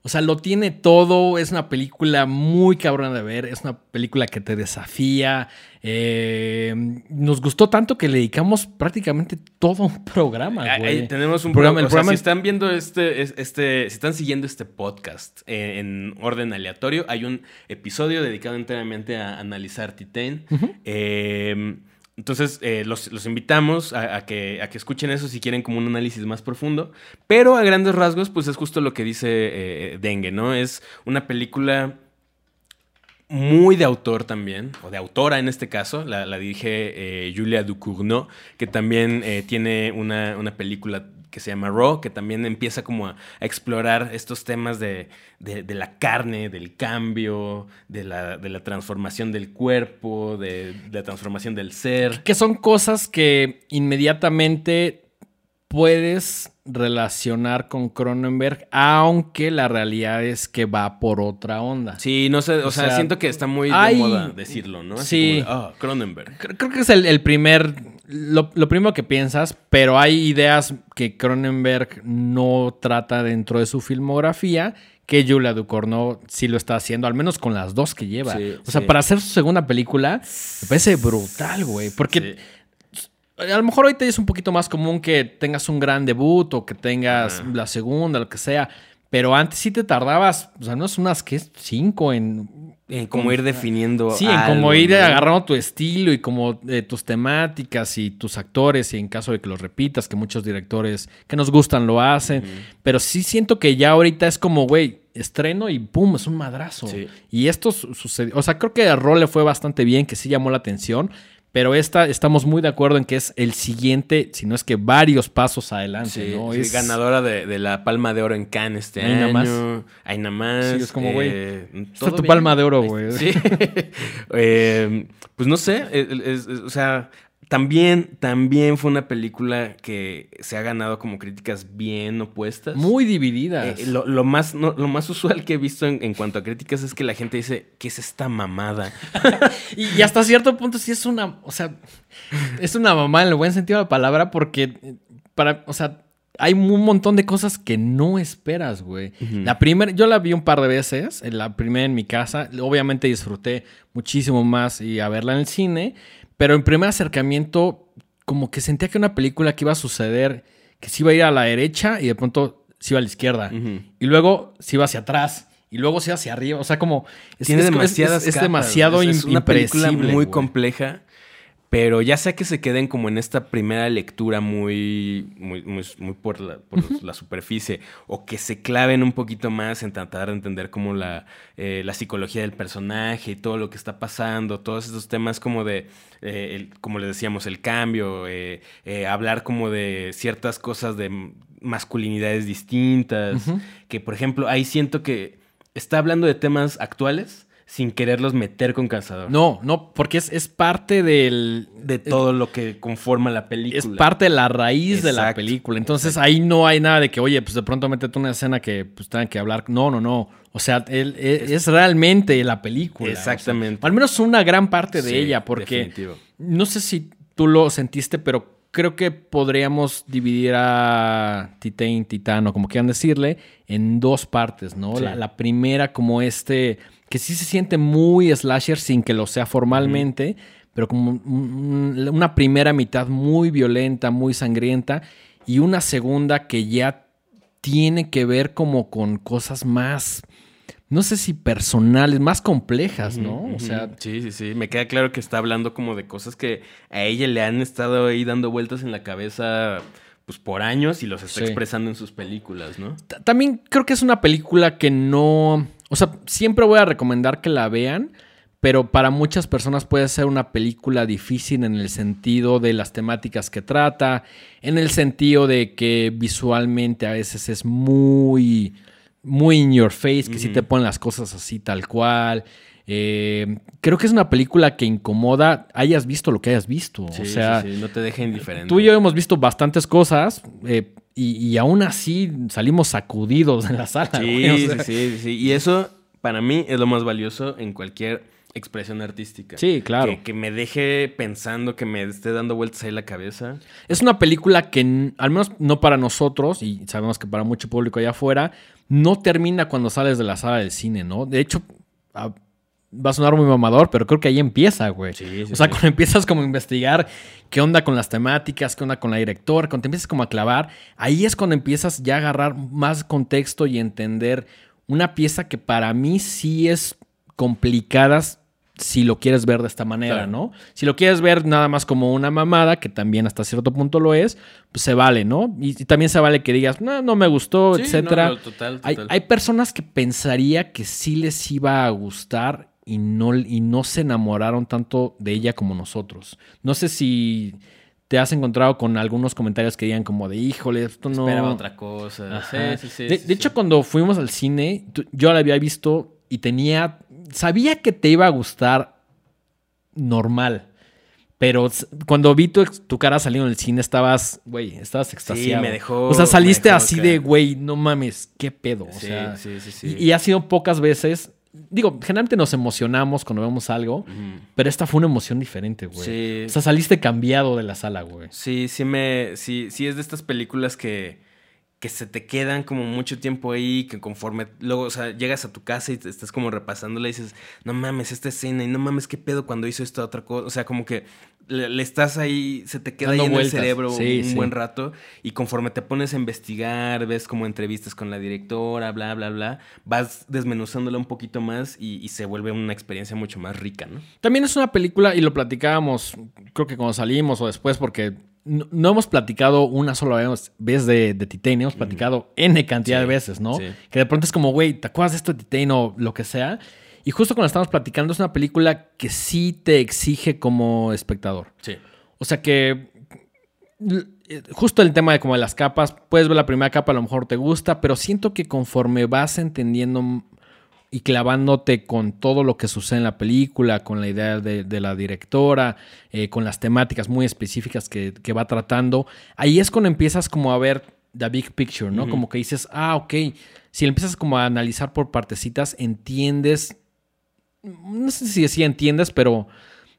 O sea, lo tiene todo. Es una película muy cabrona de ver. Es una película que te desafía. Eh, nos gustó tanto que le dedicamos prácticamente todo un programa, güey. Ahí tenemos un programa. El programa si están viendo este, este, si están siguiendo este podcast en orden aleatorio, hay un episodio dedicado enteramente a analizar Titan. eh, entonces, eh, los, invitamos a, que, a que escuchen eso si quieren como un análisis más profundo. Pero a grandes rasgos, pues es justo lo que dice eh, Dengue, ¿no? Es una película muy de autor también, o de autora en este caso, la, dirige eh, Julia Ducournau, que también tiene una, una película que se llama Raw, que también empieza como a, explorar estos temas de, la carne, del cambio, de la, transformación del cuerpo, de, la transformación del ser. Que son cosas que inmediatamente puedes relacionar con Cronenberg, aunque la realidad es que va por otra onda. Sí, no sé, o, sea, siento que está muy de moda decirlo, ¿no? sí. Ah, Cronenberg. Creo, que es el primer lo, primero que piensas, pero hay ideas que Cronenberg no trata dentro de su filmografía que Julia Ducournau sí lo está haciendo, al menos con las dos que lleva. o sea, para hacer su segunda película, me parece brutal, güey. Porque a lo mejor ahorita es un poquito más común que tengas un gran debut o que tengas la segunda, lo que sea. Pero antes sí te tardabas, o sea, no es unas que cinco en en como ir definiendo. Sí, en como ir agarrando tu estilo y como eh, tus temáticas y tus actores, y en caso de que los repitas, que muchos directores que nos gustan lo hacen. Pero sí siento que ya ahorita es como, güey, estreno y pum, es un madrazo. Y esto sucedió. O sea, creo que el rol le fue bastante bien, que sí llamó la atención. Pero esta estamos muy de acuerdo en que es el siguiente, si no es que varios pasos adelante, ¿no? es ganadora de, la Palma de Oro en Cannes este año. Nada más. Hay nada más. Sí, es como, güey. Eh, está tu Palma de Oro, güey. Sí. Eh, pues no sé, o sea, también, también fue una película que se ha ganado como críticas bien opuestas. Muy divididas. Eh, lo, más, lo más usual que he visto en, cuanto a críticas es que la gente dice, ¿qué es esta mamada? y, hasta cierto punto sí es una, o sea, es una mamada en el buen sentido de la palabra porque, para, o sea, hay un montón de cosas que no esperas, güey. La primera, yo la vi un par de veces, la primera en mi casa, obviamente disfruté muchísimo más y a verla en el cine, pero en primer acercamiento, como que sentía que una película que iba a suceder, que se iba a ir a la derecha y de pronto se iba a la izquierda. Y luego se iba hacia atrás. Y luego se iba hacia arriba. O sea, como. Es, Tiene demasiadas. Es, demasiado es, una película muy compleja. Pero ya sea que se queden como en esta primera lectura muy, muy, muy, por, la, la, superficie, o que se claven un poquito más en tratar de entender como la, eh, la psicología del personaje y todo lo que está pasando, todos estos temas como de, eh, como les decíamos, el cambio, eh, hablar como de ciertas cosas de masculinidades distintas, que por ejemplo ahí siento que está hablando de temas actuales sin quererlos meter con calzador. No, no, porque es, es parte del... De todo lo que conforma la película. Es parte de la raíz de la película. Entonces ahí no hay nada de que, oye, pues de pronto métete una escena que pues tengan que hablar. No, no, no. O sea, él, e, es, realmente la película. Exactamente. al menos una gran parte de ella, porque no sé si tú lo sentiste, pero creo que podríamos dividir a Titán, Titano, como quieran decirle, en dos partes, ¿no? la, primera como este que sí se siente muy slasher sin que lo sea formalmente, pero como una primera mitad muy violenta, muy sangrienta, y una segunda que ya tiene que ver como con cosas más no sé si personales, más complejas, ¿no? O sea, sí, sí, sí. Me queda claro que está hablando como de cosas que a ella le han estado ahí dando vueltas en la cabeza pues por años y los está expresando en sus películas, ¿no? También creo que es una película que no, o sea, siempre voy a recomendar que la vean, pero para muchas personas puede ser una película difícil en el sentido de las temáticas que trata, en el sentido de que visualmente a veces es muy muy in your face, que si te ponen las cosas así tal cual. Eh, creo que es una película que incomoda, hayas visto lo que hayas visto. o sea, no te deja indiferente. Tú y yo hemos visto bastantes cosas eh, y, aún así salimos sacudidos en la sala. Sí, sí, sí, Y eso para mí es lo más valioso en cualquier expresión artística. Sí, claro. Que, me deje pensando, que me esté dando vueltas ahí la cabeza. Es una película que, al menos no para nosotros, y sabemos que para mucho público allá afuera, no termina cuando sales de la sala del cine, ¿no? De hecho, va a sonar muy mamador, pero creo que ahí empieza, güey. Sí, o sea, cuando empiezas como a investigar qué onda con las temáticas, qué onda con la directora, cuando te empiezas como a clavar, ahí es cuando empiezas ya a agarrar más contexto y entender una pieza que para mí sí es complicada si lo quieres ver de esta manera, ¿no? Si lo quieres ver nada más como una mamada, que también hasta cierto punto lo es, pues se vale, ¿no? Y, también se vale que digas, no, no me gustó, etcétera. Hay, hay, personas que pensaría que sí les iba a gustar y no, y no se enamoraron tanto de ella como nosotros. No sé si te has encontrado con algunos comentarios que digan como de, híjole, esto no... Esperaba otra cosa. Sí, sí, sí, de, hecho, cuando fuimos al cine, yo la había visto y tenía sabía que te iba a gustar normal. Pero cuando vi tu, tu cara saliendo del cine, estabas, güey, estabas extasiado. Sí, me dejó. O sea, saliste así de, güey, no mames, qué pedo. sí, sí, sí, Y, ha sido pocas veces. Digo, generalmente nos emocionamos cuando vemos algo, pero esta fue una emoción diferente, güey. Sí. O sea, saliste cambiado de la sala, güey. Sí, sí me. Sí, sí es de estas películas que que se te quedan como mucho tiempo ahí, que conforme luego, o sea, llegas a tu casa y te estás como repasándola y dices, no mames, esta escena y no mames, qué pedo cuando hizo esta otra cosa. O sea, como que le, estás ahí, se te queda ahí en el cerebro un buen rato y conforme te pones a investigar, ves como entrevistas con la directora, bla, bla, bla, vas desmenuzándola un poquito más y, y se vuelve una experiencia mucho más rica, ¿no? También es una película, y lo platicábamos, creo que cuando salimos o después, porque no, hemos platicado una sola vez, de, de Titane, hemos platicado N cantidad de veces, ¿no? Que de pronto es como, güey, ¿te acuerdas de esto de Titane o lo que sea? Y justo cuando estamos platicando, es una película que sí te exige como espectador. Sí. O sea que justo el tema de como de las capas, puedes ver la primera capa, a lo mejor te gusta, pero siento que conforme vas entendiendo y clavándote con todo lo que sucede en la película, con la idea de, la directora, eh, con las temáticas muy específicas que, va tratando, ahí es cuando empiezas como a ver the big picture, ¿no? Como que dices, ah, ok, si empiezas como a analizar por partecitas, entiendes, no sé si así entiendes, pero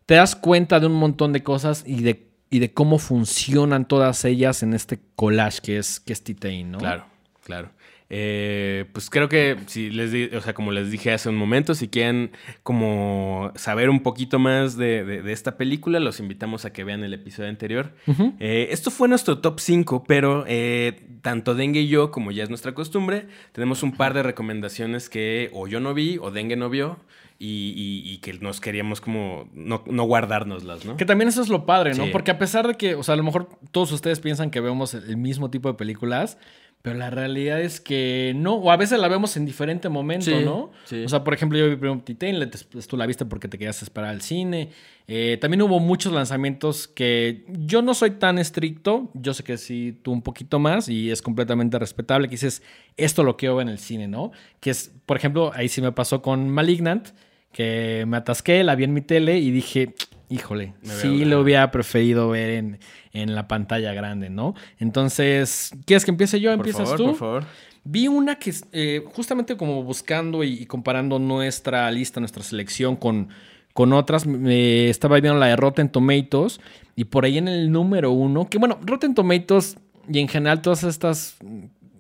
te das cuenta de un montón de cosas y de, y de cómo funcionan todas ellas en este collage que es, que es ¿no? Claro, claro. Eh, pues creo que si les o sea, como les dije hace un momento, si quieren como saber un poquito más de, esta película, los invitamos a que vean el episodio anterior. Eh, esto fue nuestro top 5, pero eh, tanto Dengue y yo, como ya es nuestra costumbre, tenemos un par de recomendaciones que o yo no vi o Dengue no vio. Y, que nos queríamos como no, no, guardárnoslas, ¿no? Que también eso es lo padre, ¿no? Porque a pesar de que, o sea, a lo mejor todos ustedes piensan que vemos el mismo tipo de películas, pero la realidad es que no, o a veces la vemos en diferente momento, ¿no? O sea, por ejemplo, yo vi primero Titan, tú la viste porque te querías esperar al cine. Eh, también hubo muchos lanzamientos que yo no soy tan estricto, yo sé que sí tú un poquito más y es completamente respetable que dices, esto lo quiero ver en el cine, ¿no? Que es, por ejemplo, ahí sí me pasó con Malignant, que me atasqué, la vi en mi tele y dije, híjole, sí lo hubiera preferido ver en, en, la pantalla grande, ¿no? Entonces, ¿quieres que empiece yo? ¿Empiezas tú? Por favor. Vi una que, eh, justamente como buscando y, comparando nuestra lista, nuestra selección con, con otras, me estaba viendo la de Rotten Tomatoes y por ahí en el número uno, que bueno, Rotten Tomatoes y en general todas estas,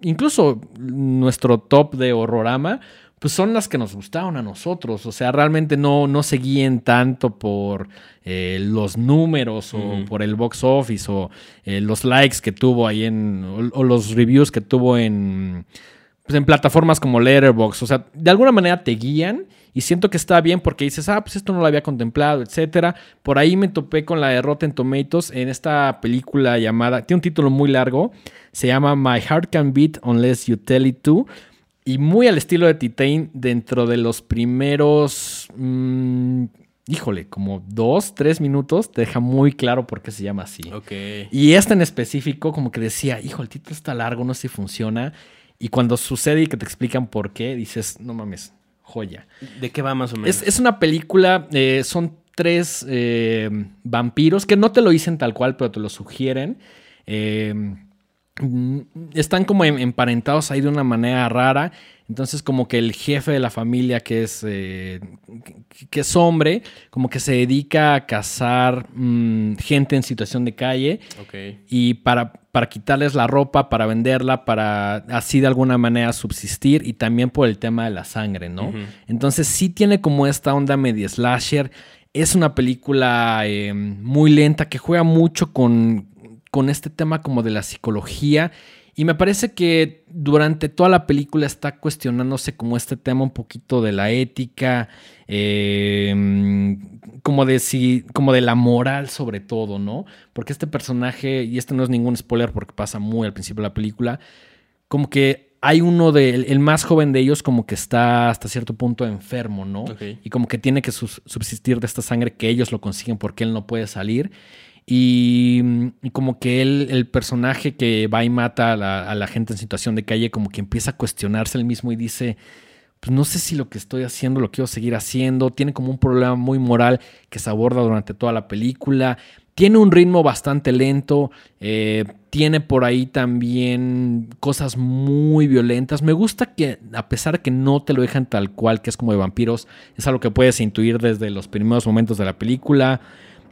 incluso nuestro top de horrorama, pues son las que nos gustaron a nosotros. O sea, realmente no, no se guíen tanto por eh, los números o por el box office o eh, los likes que tuvo ahí en. O, los reviews que tuvo en. pues, en plataformas como Letterboxd. O sea, de alguna manera te guían y siento que está bien porque dices, ah, pues esto no lo había contemplado, etcétera. Por ahí me topé con la de Rotten Tomatoes en esta película llamada, tiene un título muy largo, se llama My Heart Can Beat Unless You Tell It To. Y muy al estilo de Titain, dentro de los primeros, mm, híjole, como dos, tres minutos, te deja muy claro por qué se llama así. Ok. Y esta en específico, como que decía, hijo, el título está largo, no sé si funciona. Y cuando sucede y que te explican por qué, dices, no mames, joya. ¿De qué va más o menos? Es, es una película, eh, son tres eh, vampiros que no te lo dicen tal cual, pero te lo sugieren. Eh, están como em- emparentados ahí de una manera rara. Entonces, como que el jefe de la familia, que es, eh, que- es hombre, como que se dedica a cazar mm, gente en situación de calle Ok. y para, para quitarles la ropa, para venderla, para así de alguna manera subsistir y también por el tema de la sangre, ¿no? Entonces sí tiene como esta onda medio slasher. Es una película eh, muy lenta que juega mucho con, con este tema como de la psicología. Y me parece que durante toda la película está cuestionándose como este tema un poquito de la ética, eh, como, de si, como de la moral sobre todo, ¿no? Porque este personaje, y este no es ningún spoiler porque pasa muy al principio de la película, como que hay uno de, el, más joven de ellos como que está hasta cierto punto enfermo, ¿no? Y como que tiene que subsistir de esta sangre que ellos lo consiguen porque él no puede salir. Y, y como que él, el personaje que va y mata a la, a la gente en situación de calle, como que empieza a cuestionarse él mismo y dice, pues no sé si lo que estoy haciendo lo quiero seguir haciendo. Tiene como un problema muy moral que se aborda durante toda la película. Tiene un ritmo bastante lento. eh, tiene por ahí también cosas muy violentas. Me gusta que, a pesar de que no te lo dejan tal cual, que es como de vampiros, es algo que puedes intuir desde los primeros momentos de la película.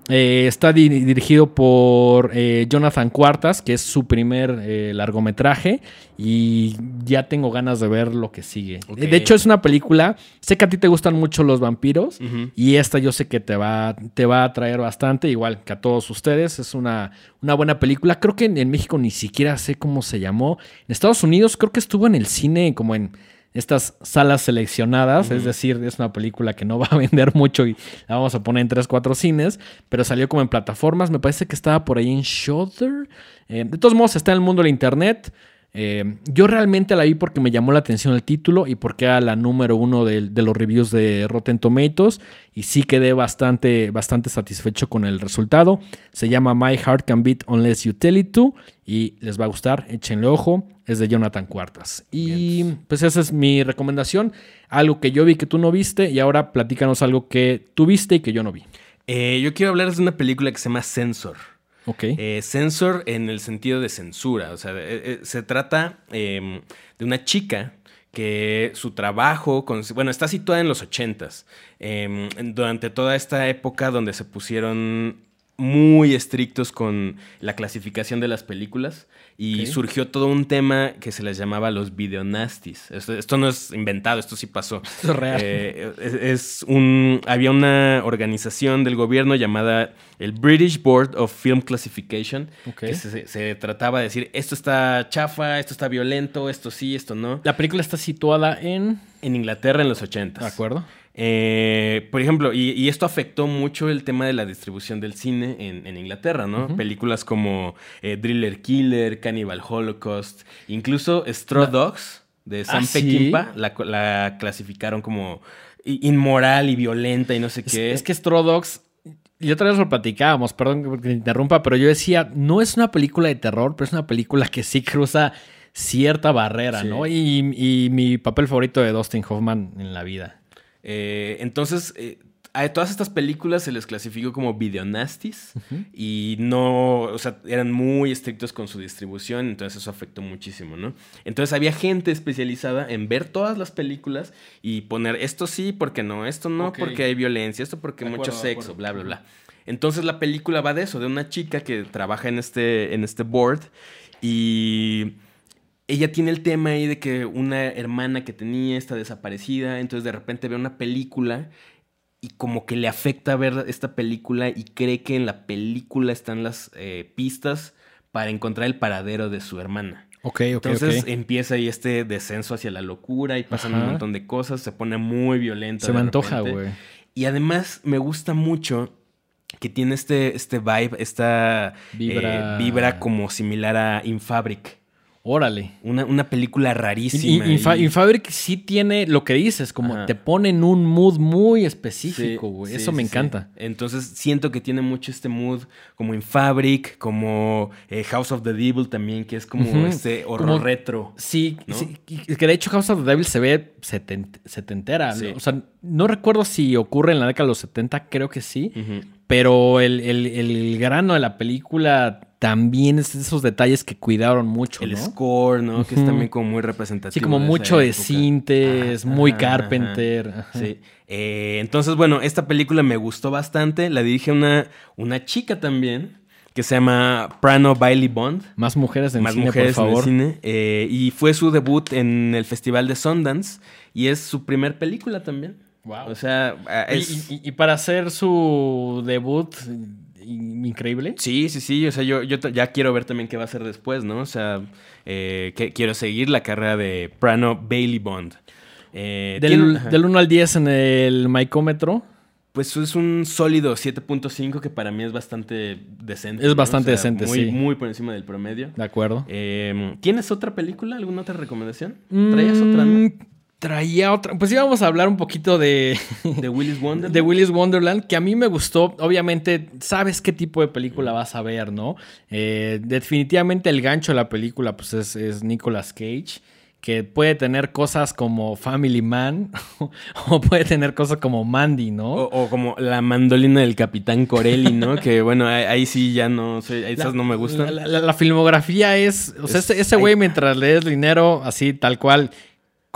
Eh, está di- dirigido por eh, Jonathan Cuartas, que es su primer eh, largometraje, y ya tengo ganas de ver lo que sigue. De hecho, es una película, sé que a ti te gustan mucho los vampiros, y esta yo sé que te va, te va a atraer bastante, igual que a todos ustedes. Es una, una buena película. Creo que en, en México ni siquiera sé cómo se llamó. En Estados Unidos creo que estuvo en el cine como en estas salas seleccionadas, es decir, es una película que no va a vender mucho y la vamos a poner en 3, 4 cines, pero salió como en plataformas, me parece que estaba por ahí en Shudder. Eh, de todos modos, está en el mundo del internet. Eh, yo realmente la vi porque me llamó la atención el título y porque era la número uno de, de los reviews de Rotten Tomatoes y sí quedé bastante, bastante satisfecho con el resultado. Se llama My Heart Can Beat Unless You Tell It To y les va a gustar, échenle ojo, es de Jonathan Cuartas. Y pues esa es mi recomendación, algo que yo vi que tú no viste y ahora platícanos algo que tú viste y que yo no vi. Eh, yo quiero hablarles de una película que se llama Censor. Ok. Eh, censor en el sentido de censura. O sea, eh, eh, se trata eh, de una chica que su trabajo, bueno, está situada en los ochentas, eh, durante toda esta época donde se pusieron muy estrictos con la clasificación de las películas y surgió todo un tema que se les llamaba los videonasties. Esto, esto no es inventado, esto sí pasó. Esto es real. Eh, es, es un, había una organización del gobierno llamada el British Board of Film Classification, que se, se trataba de decir, esto está chafa, esto está violento, esto sí, esto no. La película está situada en... En Inglaterra en los 80. ¿De acuerdo? Eh, por ejemplo, y, y esto afectó mucho el tema de la distribución del cine en, en Inglaterra, ¿no? Películas como eh, Driller Killer, Cannibal Holocaust, incluso Straw Dogs de Sam Ah, la, la clasificaron como inmoral y violenta y no sé Es, qué. es que Straw Dogs, y otra vez lo platicábamos, perdón que te interrumpa, pero yo decía, no es una película de terror, pero es una película que sí cruza cierta barrera, Sí. ¿no? Y, y mi papel favorito de Dustin Hoffman en la vida. Eh, entonces, eh, a todas estas películas se les clasificó como videonasties y no, o sea, eran muy estrictos con su distribución, entonces eso afectó muchísimo, ¿no? Entonces había gente especializada en ver todas las películas y poner esto sí, porque no, esto no, porque hay violencia, esto porque De mucho sexo, bla, bla, bla. Entonces la película va de eso, de una chica que trabaja en este, en este board y ella tiene el tema ahí de que una hermana que tenía está desaparecida, entonces de repente ve una película y como que le afecta ver esta película y cree que en la película están las eh, pistas para encontrar el paradero de su hermana. Ok, ok, Entonces empieza ahí este descenso hacia la locura y pasan un montón de cosas, se pone muy violenta. Se me antoja, güey. Y además me gusta mucho que tiene este, este vibe, esta Vibra- eh, vibra como similar a Infabric. Órale. Una, una película rarísima. y- Infabric sí tiene lo que dices, como Ajá. te pone en un mood muy específico, güey. sí, Eso me sí. encanta. Entonces siento que tiene mucho este mood como en Fabric, como eh, House of the Devil también, que es como este horror Como- retro. Sí, ¿no? que de hecho House of the Devil se ve seten- setentera. O sea, no recuerdo si ocurre en la década de los 70, creo que sí. Pero el, el- el grano de la película también es esos detalles que cuidaron mucho, El ¿no? score, ¿no? Que es también como muy representativo. Sí, como de mucho de cintes, muy Carpenter. ajá. ajá. Sí. Eh, entonces, bueno, esta película me gustó bastante. La dirige una, una chica también que se llama Prano Bailey Bond. Más mujeres en Más cine, mujeres por en el favor. cine. Eh, y fue su debut en el Festival de Sundance. Y es su primer película también. Wow. O sea, Y- es... y, y para hacer su debut in- increíble. Sí, sí, sí. O sea, yo, ya quiero ver también qué va a hacer después, ¿no? O sea, eh, que, quiero seguir la carrera de Prano Bailey Bond. Eh, Del, tiene- ajá. del 1 al 10 en el micómetro. Pues es un sólido 7.5 que para mí es bastante decente. Es ¿no? bastante decente, muy, sí. Muy por encima del promedio. De acuerdo. Eh, ¿Tienes otra película? ¿Alguna otra recomendación? ¿Traías otra, no? Traía otra. Pues íbamos a hablar un poquito de, De Willis Wonderland. de Willis Wonderland, que a mí me gustó. Obviamente, sabes qué tipo de película vas a ver, ¿no? Eh, definitivamente el gancho de la película, pues es, es Nicolas Cage. Que puede tener cosas como Family Man o puede tener cosas como Mandy, ¿no? O, o como la mandolina del Capitán Corelli, ¿no? que bueno, ahí, ahí sí ya no sé, esas no me gustan. La, la- la filmografía es. O sea, Es- ese- ese güey, mientras le des dinero, así tal cual.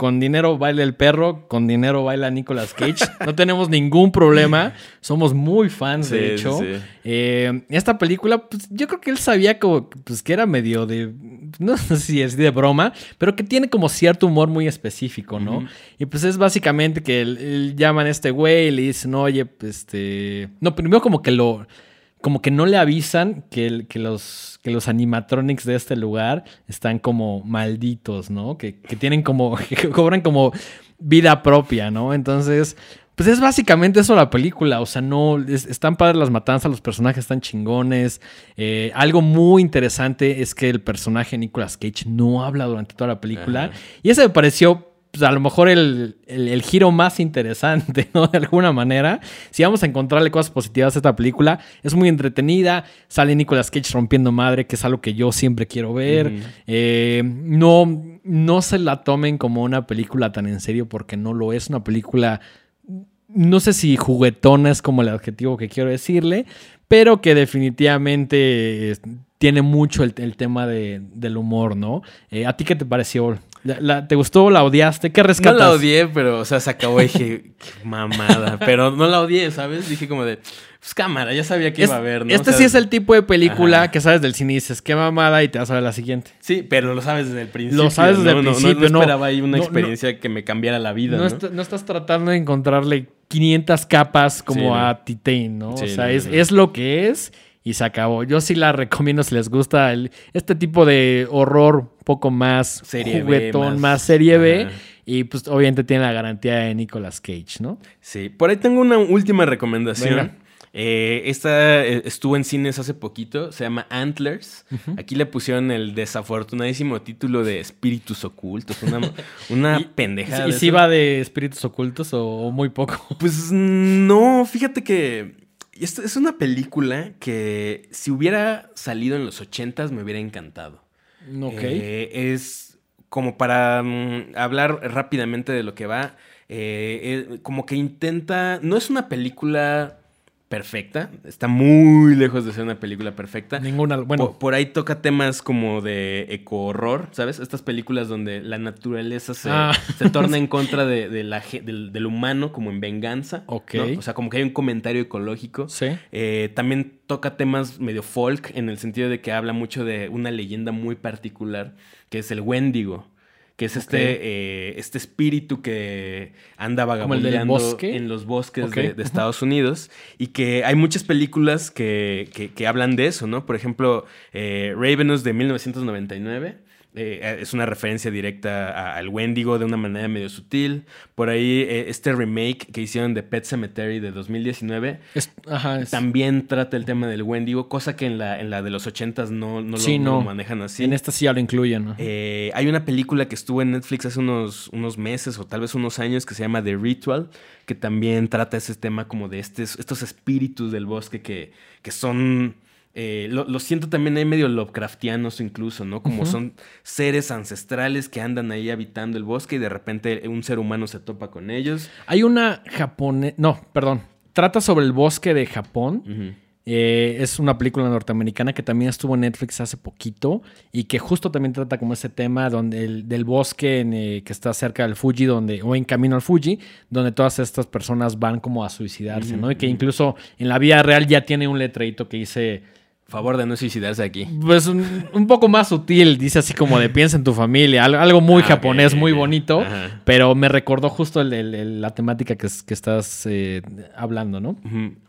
Con dinero baila el perro, con dinero baila Nicolas Cage. No tenemos ningún problema. Somos muy fans, Sí, de hecho. sí. Eh, esta película, pues, yo creo que él sabía como, pues, que era medio de. No sé si es de broma, pero que tiene como cierto humor muy específico, ¿no? Y pues es básicamente que él, él llaman a este güey y le dicen, oye, pues, este. No, primero como que lo como que no le avisan que, el- que, los, que los animatronics de este lugar están como malditos, ¿no? Que, que tienen como, que cobran como vida propia, ¿no? Entonces, pues es básicamente eso la película, o sea, no, es- están padres las matanzas, los personajes están chingones. Eh, algo muy interesante es que el personaje Nicolas Cage no habla durante toda la película. Ajá. Y ese me pareció pues, a lo mejor el, el- el giro más interesante, ¿no? De alguna manera. Si vamos a encontrarle cosas positivas a esta película, es muy entretenida. Sale Nicolas Cage rompiendo madre, que es algo que yo siempre quiero ver. Eh, no, no se la tomen como una película tan en serio, porque no lo es. Una película no sé si juguetona es como el adjetivo que quiero decirle, pero que definitivamente eh, tiene mucho el, el tema de- del humor, ¿no? Eh, ¿A ti qué te pareció? ¿La- la- ¿Te gustó? ¿La odiaste? ¿Qué No rescatas? la odié, pero, o sea, se acabó y dije, qué mamada. Pero no la odié, ¿sabes? Dije como de, pues cámara, ya sabía que Es- iba a haber, ¿no? Este O sea, sí es el tipo de película Ajá. que sabes del cine y dices, qué mamada, y te vas a ver la siguiente. Sí, pero lo sabes desde el principio. Lo sabes desde ¿no? el No- no- principio, No, no. esperaba ahí una No, no. experiencia que me cambiara la vida, No, ¿no? est- no estás tratando de encontrarle 500 capas como Sí, no. a Titane, ¿no? Sí, o sea, no, es, no. es lo que es y se acabó. Yo sí la recomiendo si les gusta el- este tipo de horror poco más Serie B, juguetón, más- más, serie B. Y pues obviamente tiene la garantía de Nicolas Cage, ¿no? Sí, por ahí tengo una última recomendación. Venga. Eh, esta eh, estuvo en cines hace poquito, se llama Antlers. Aquí le pusieron el desafortunadísimo título de Espíritus Ocultos, una, una Y- pendejada. ¿Y si va de espíritus ocultos o, o muy poco? Pues no, fíjate que es una película que si hubiera salido en los ochentas me hubiera encantado. Ok. Eh, es como para mm, hablar rápidamente de lo que va. eh, eh, como que intenta. No es una película perfecta. Está muy lejos de ser una película perfecta. Ninguna. Bueno, por, por ahí toca temas como de eco-horror, ¿sabes? Estas películas donde la naturaleza se, Ah. se torna en contra de, de la, del, del humano como en venganza. Ok. ¿no? O sea, como que hay un comentario ecológico. sí. Eh, también toca temas medio folk en el sentido de que habla mucho de una leyenda muy particular que es el Wendigo. Que es este, eh, este espíritu que anda ¿Como el del vagabundeando en los bosques de, de Estados Unidos. Y que hay muchas películas que, que- que hablan de eso, ¿no? Por ejemplo, eh, Ravenous de 1999 eh, es una referencia directa al Wendigo de una manera medio sutil. Por ahí, eh, este remake que hicieron de Pet Cemetery de 2019 también trata el tema del Wendigo, cosa que en la, en la de los 80s no, no, lo, manejan así. En esta sí ya lo incluyen. Eh, hay una película que estuvo en Netflix hace unos, unos meses o tal vez unos años que se llama The Ritual, que también trata ese tema como de estos, estos espíritus del bosque que, que son eh, lo, siento también ahí medio Lovecraftianos incluso, ¿no? Como son seres ancestrales que andan ahí habitando el bosque y de repente un ser humano se topa con ellos. Hay una japonesa, no, perdón, trata sobre el bosque de Japón. Eh, es una película norteamericana que también estuvo en Netflix hace poquito y que justo también trata como ese tema donde el, del bosque eh, que está cerca del Fuji donde, o en camino al Fuji, donde todas estas personas van como a suicidarse, ¿no? Y que incluso en la vida real ya tiene un letrerito que dice Favor de no suicidarse aquí. Pues un, poco más sutil, dice así como de piensa en tu familia, algo muy ah, japonés, muy bonito, pero me recordó justo la temática que, estás eh, hablando, ¿no?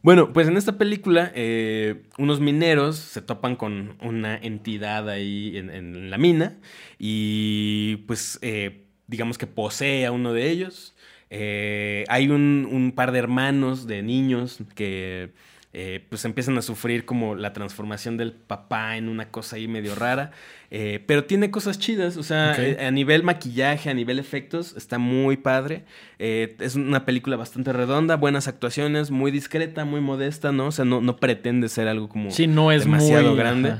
Bueno, pues en esta película eh, unos mineros se topan con una entidad ahí en, la mina y pues eh, digamos que posee a uno de ellos. hay un par de hermanos, de niños que eh, pues empiezan a sufrir como la transformación del papá en una cosa ahí medio rara. Eh, pero tiene cosas chidas, o sea, eh, a nivel maquillaje, a nivel efectos, está muy padre. es una película bastante redonda, buenas actuaciones, muy discreta, muy modesta, ¿no? O sea, no, no pretende ser algo como sí, no es demasiado grande.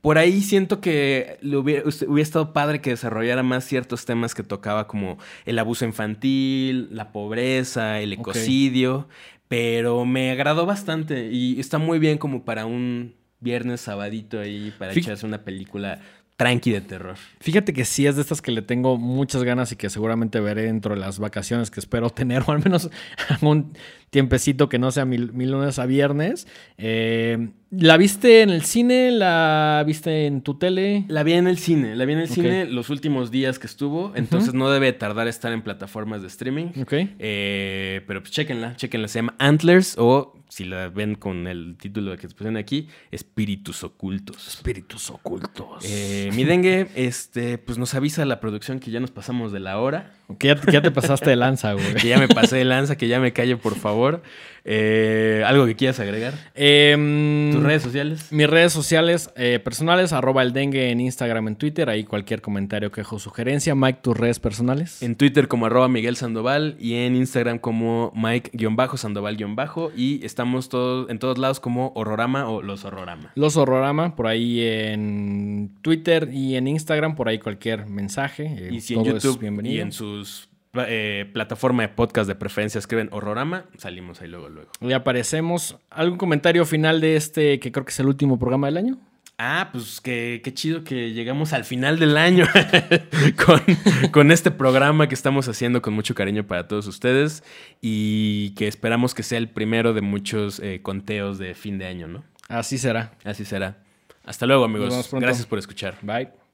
Por ahí siento que hubiera, hubiera, estado padre que desarrollara más ciertos temas que tocaba como el abuso infantil, la pobreza, el ecocidio, pero me agradó bastante y está muy bien como para un viernes sabadito ahí para echarse una película tranqui de terror. Fíjate que sí es de estas que le tengo muchas ganas y que seguramente veré dentro de las vacaciones que espero tener, o al menos un tiempecito que no sea mil, lunes a viernes. Eh, ¿La viste en el cine? ¿La viste en tu tele? La vi en el cine. La vi en el cine los últimos días que estuvo. Entonces no debe tardar estar en plataformas de streaming. Ok. Eh, pero pues chéquenla, chéquenla. Se llama Antlers o si la ven con el título que pusieron aquí, Espíritus Ocultos. Espíritus Ocultos. Eh, mi dengue, este, pues nos avisa la producción que ya nos pasamos de la hora. Que ya, te pasaste de lanza, güey. que ya me pasé de lanza, que ya me calle, por favor. Eh, ¿Algo que quieras agregar? Em, ¿Tus redes sociales? Mis redes sociales eh, personales, arroba el dengue en Instagram, en Twitter. Ahí cualquier comentario, quejo sugerencia. Mike, tus redes personales. En Twitter como arroba Miguel Sandoval y en Instagram como Mike-Sandoval- y estamos todos, en todos lados como Horrorama o Los Horrorama. Los Horrorama, por ahí en Twitter y en Instagram, por ahí cualquier mensaje. Eh, y si en YouTube bienvenido. y en sus eh, plataforma de podcast de preferencia escriben Horrorama, salimos ahí luego, luego. Y aparecemos. ¿Algún comentario final de este que creo que es el último programa del año? Ah, pues qué, chido que llegamos al final del año con, con, este programa que estamos haciendo con mucho cariño para todos ustedes y que esperamos que sea el primero de muchos eh, conteos de fin de año, ¿no? Así será. Así será. Hasta luego, amigos. Gracias por escuchar. Bye.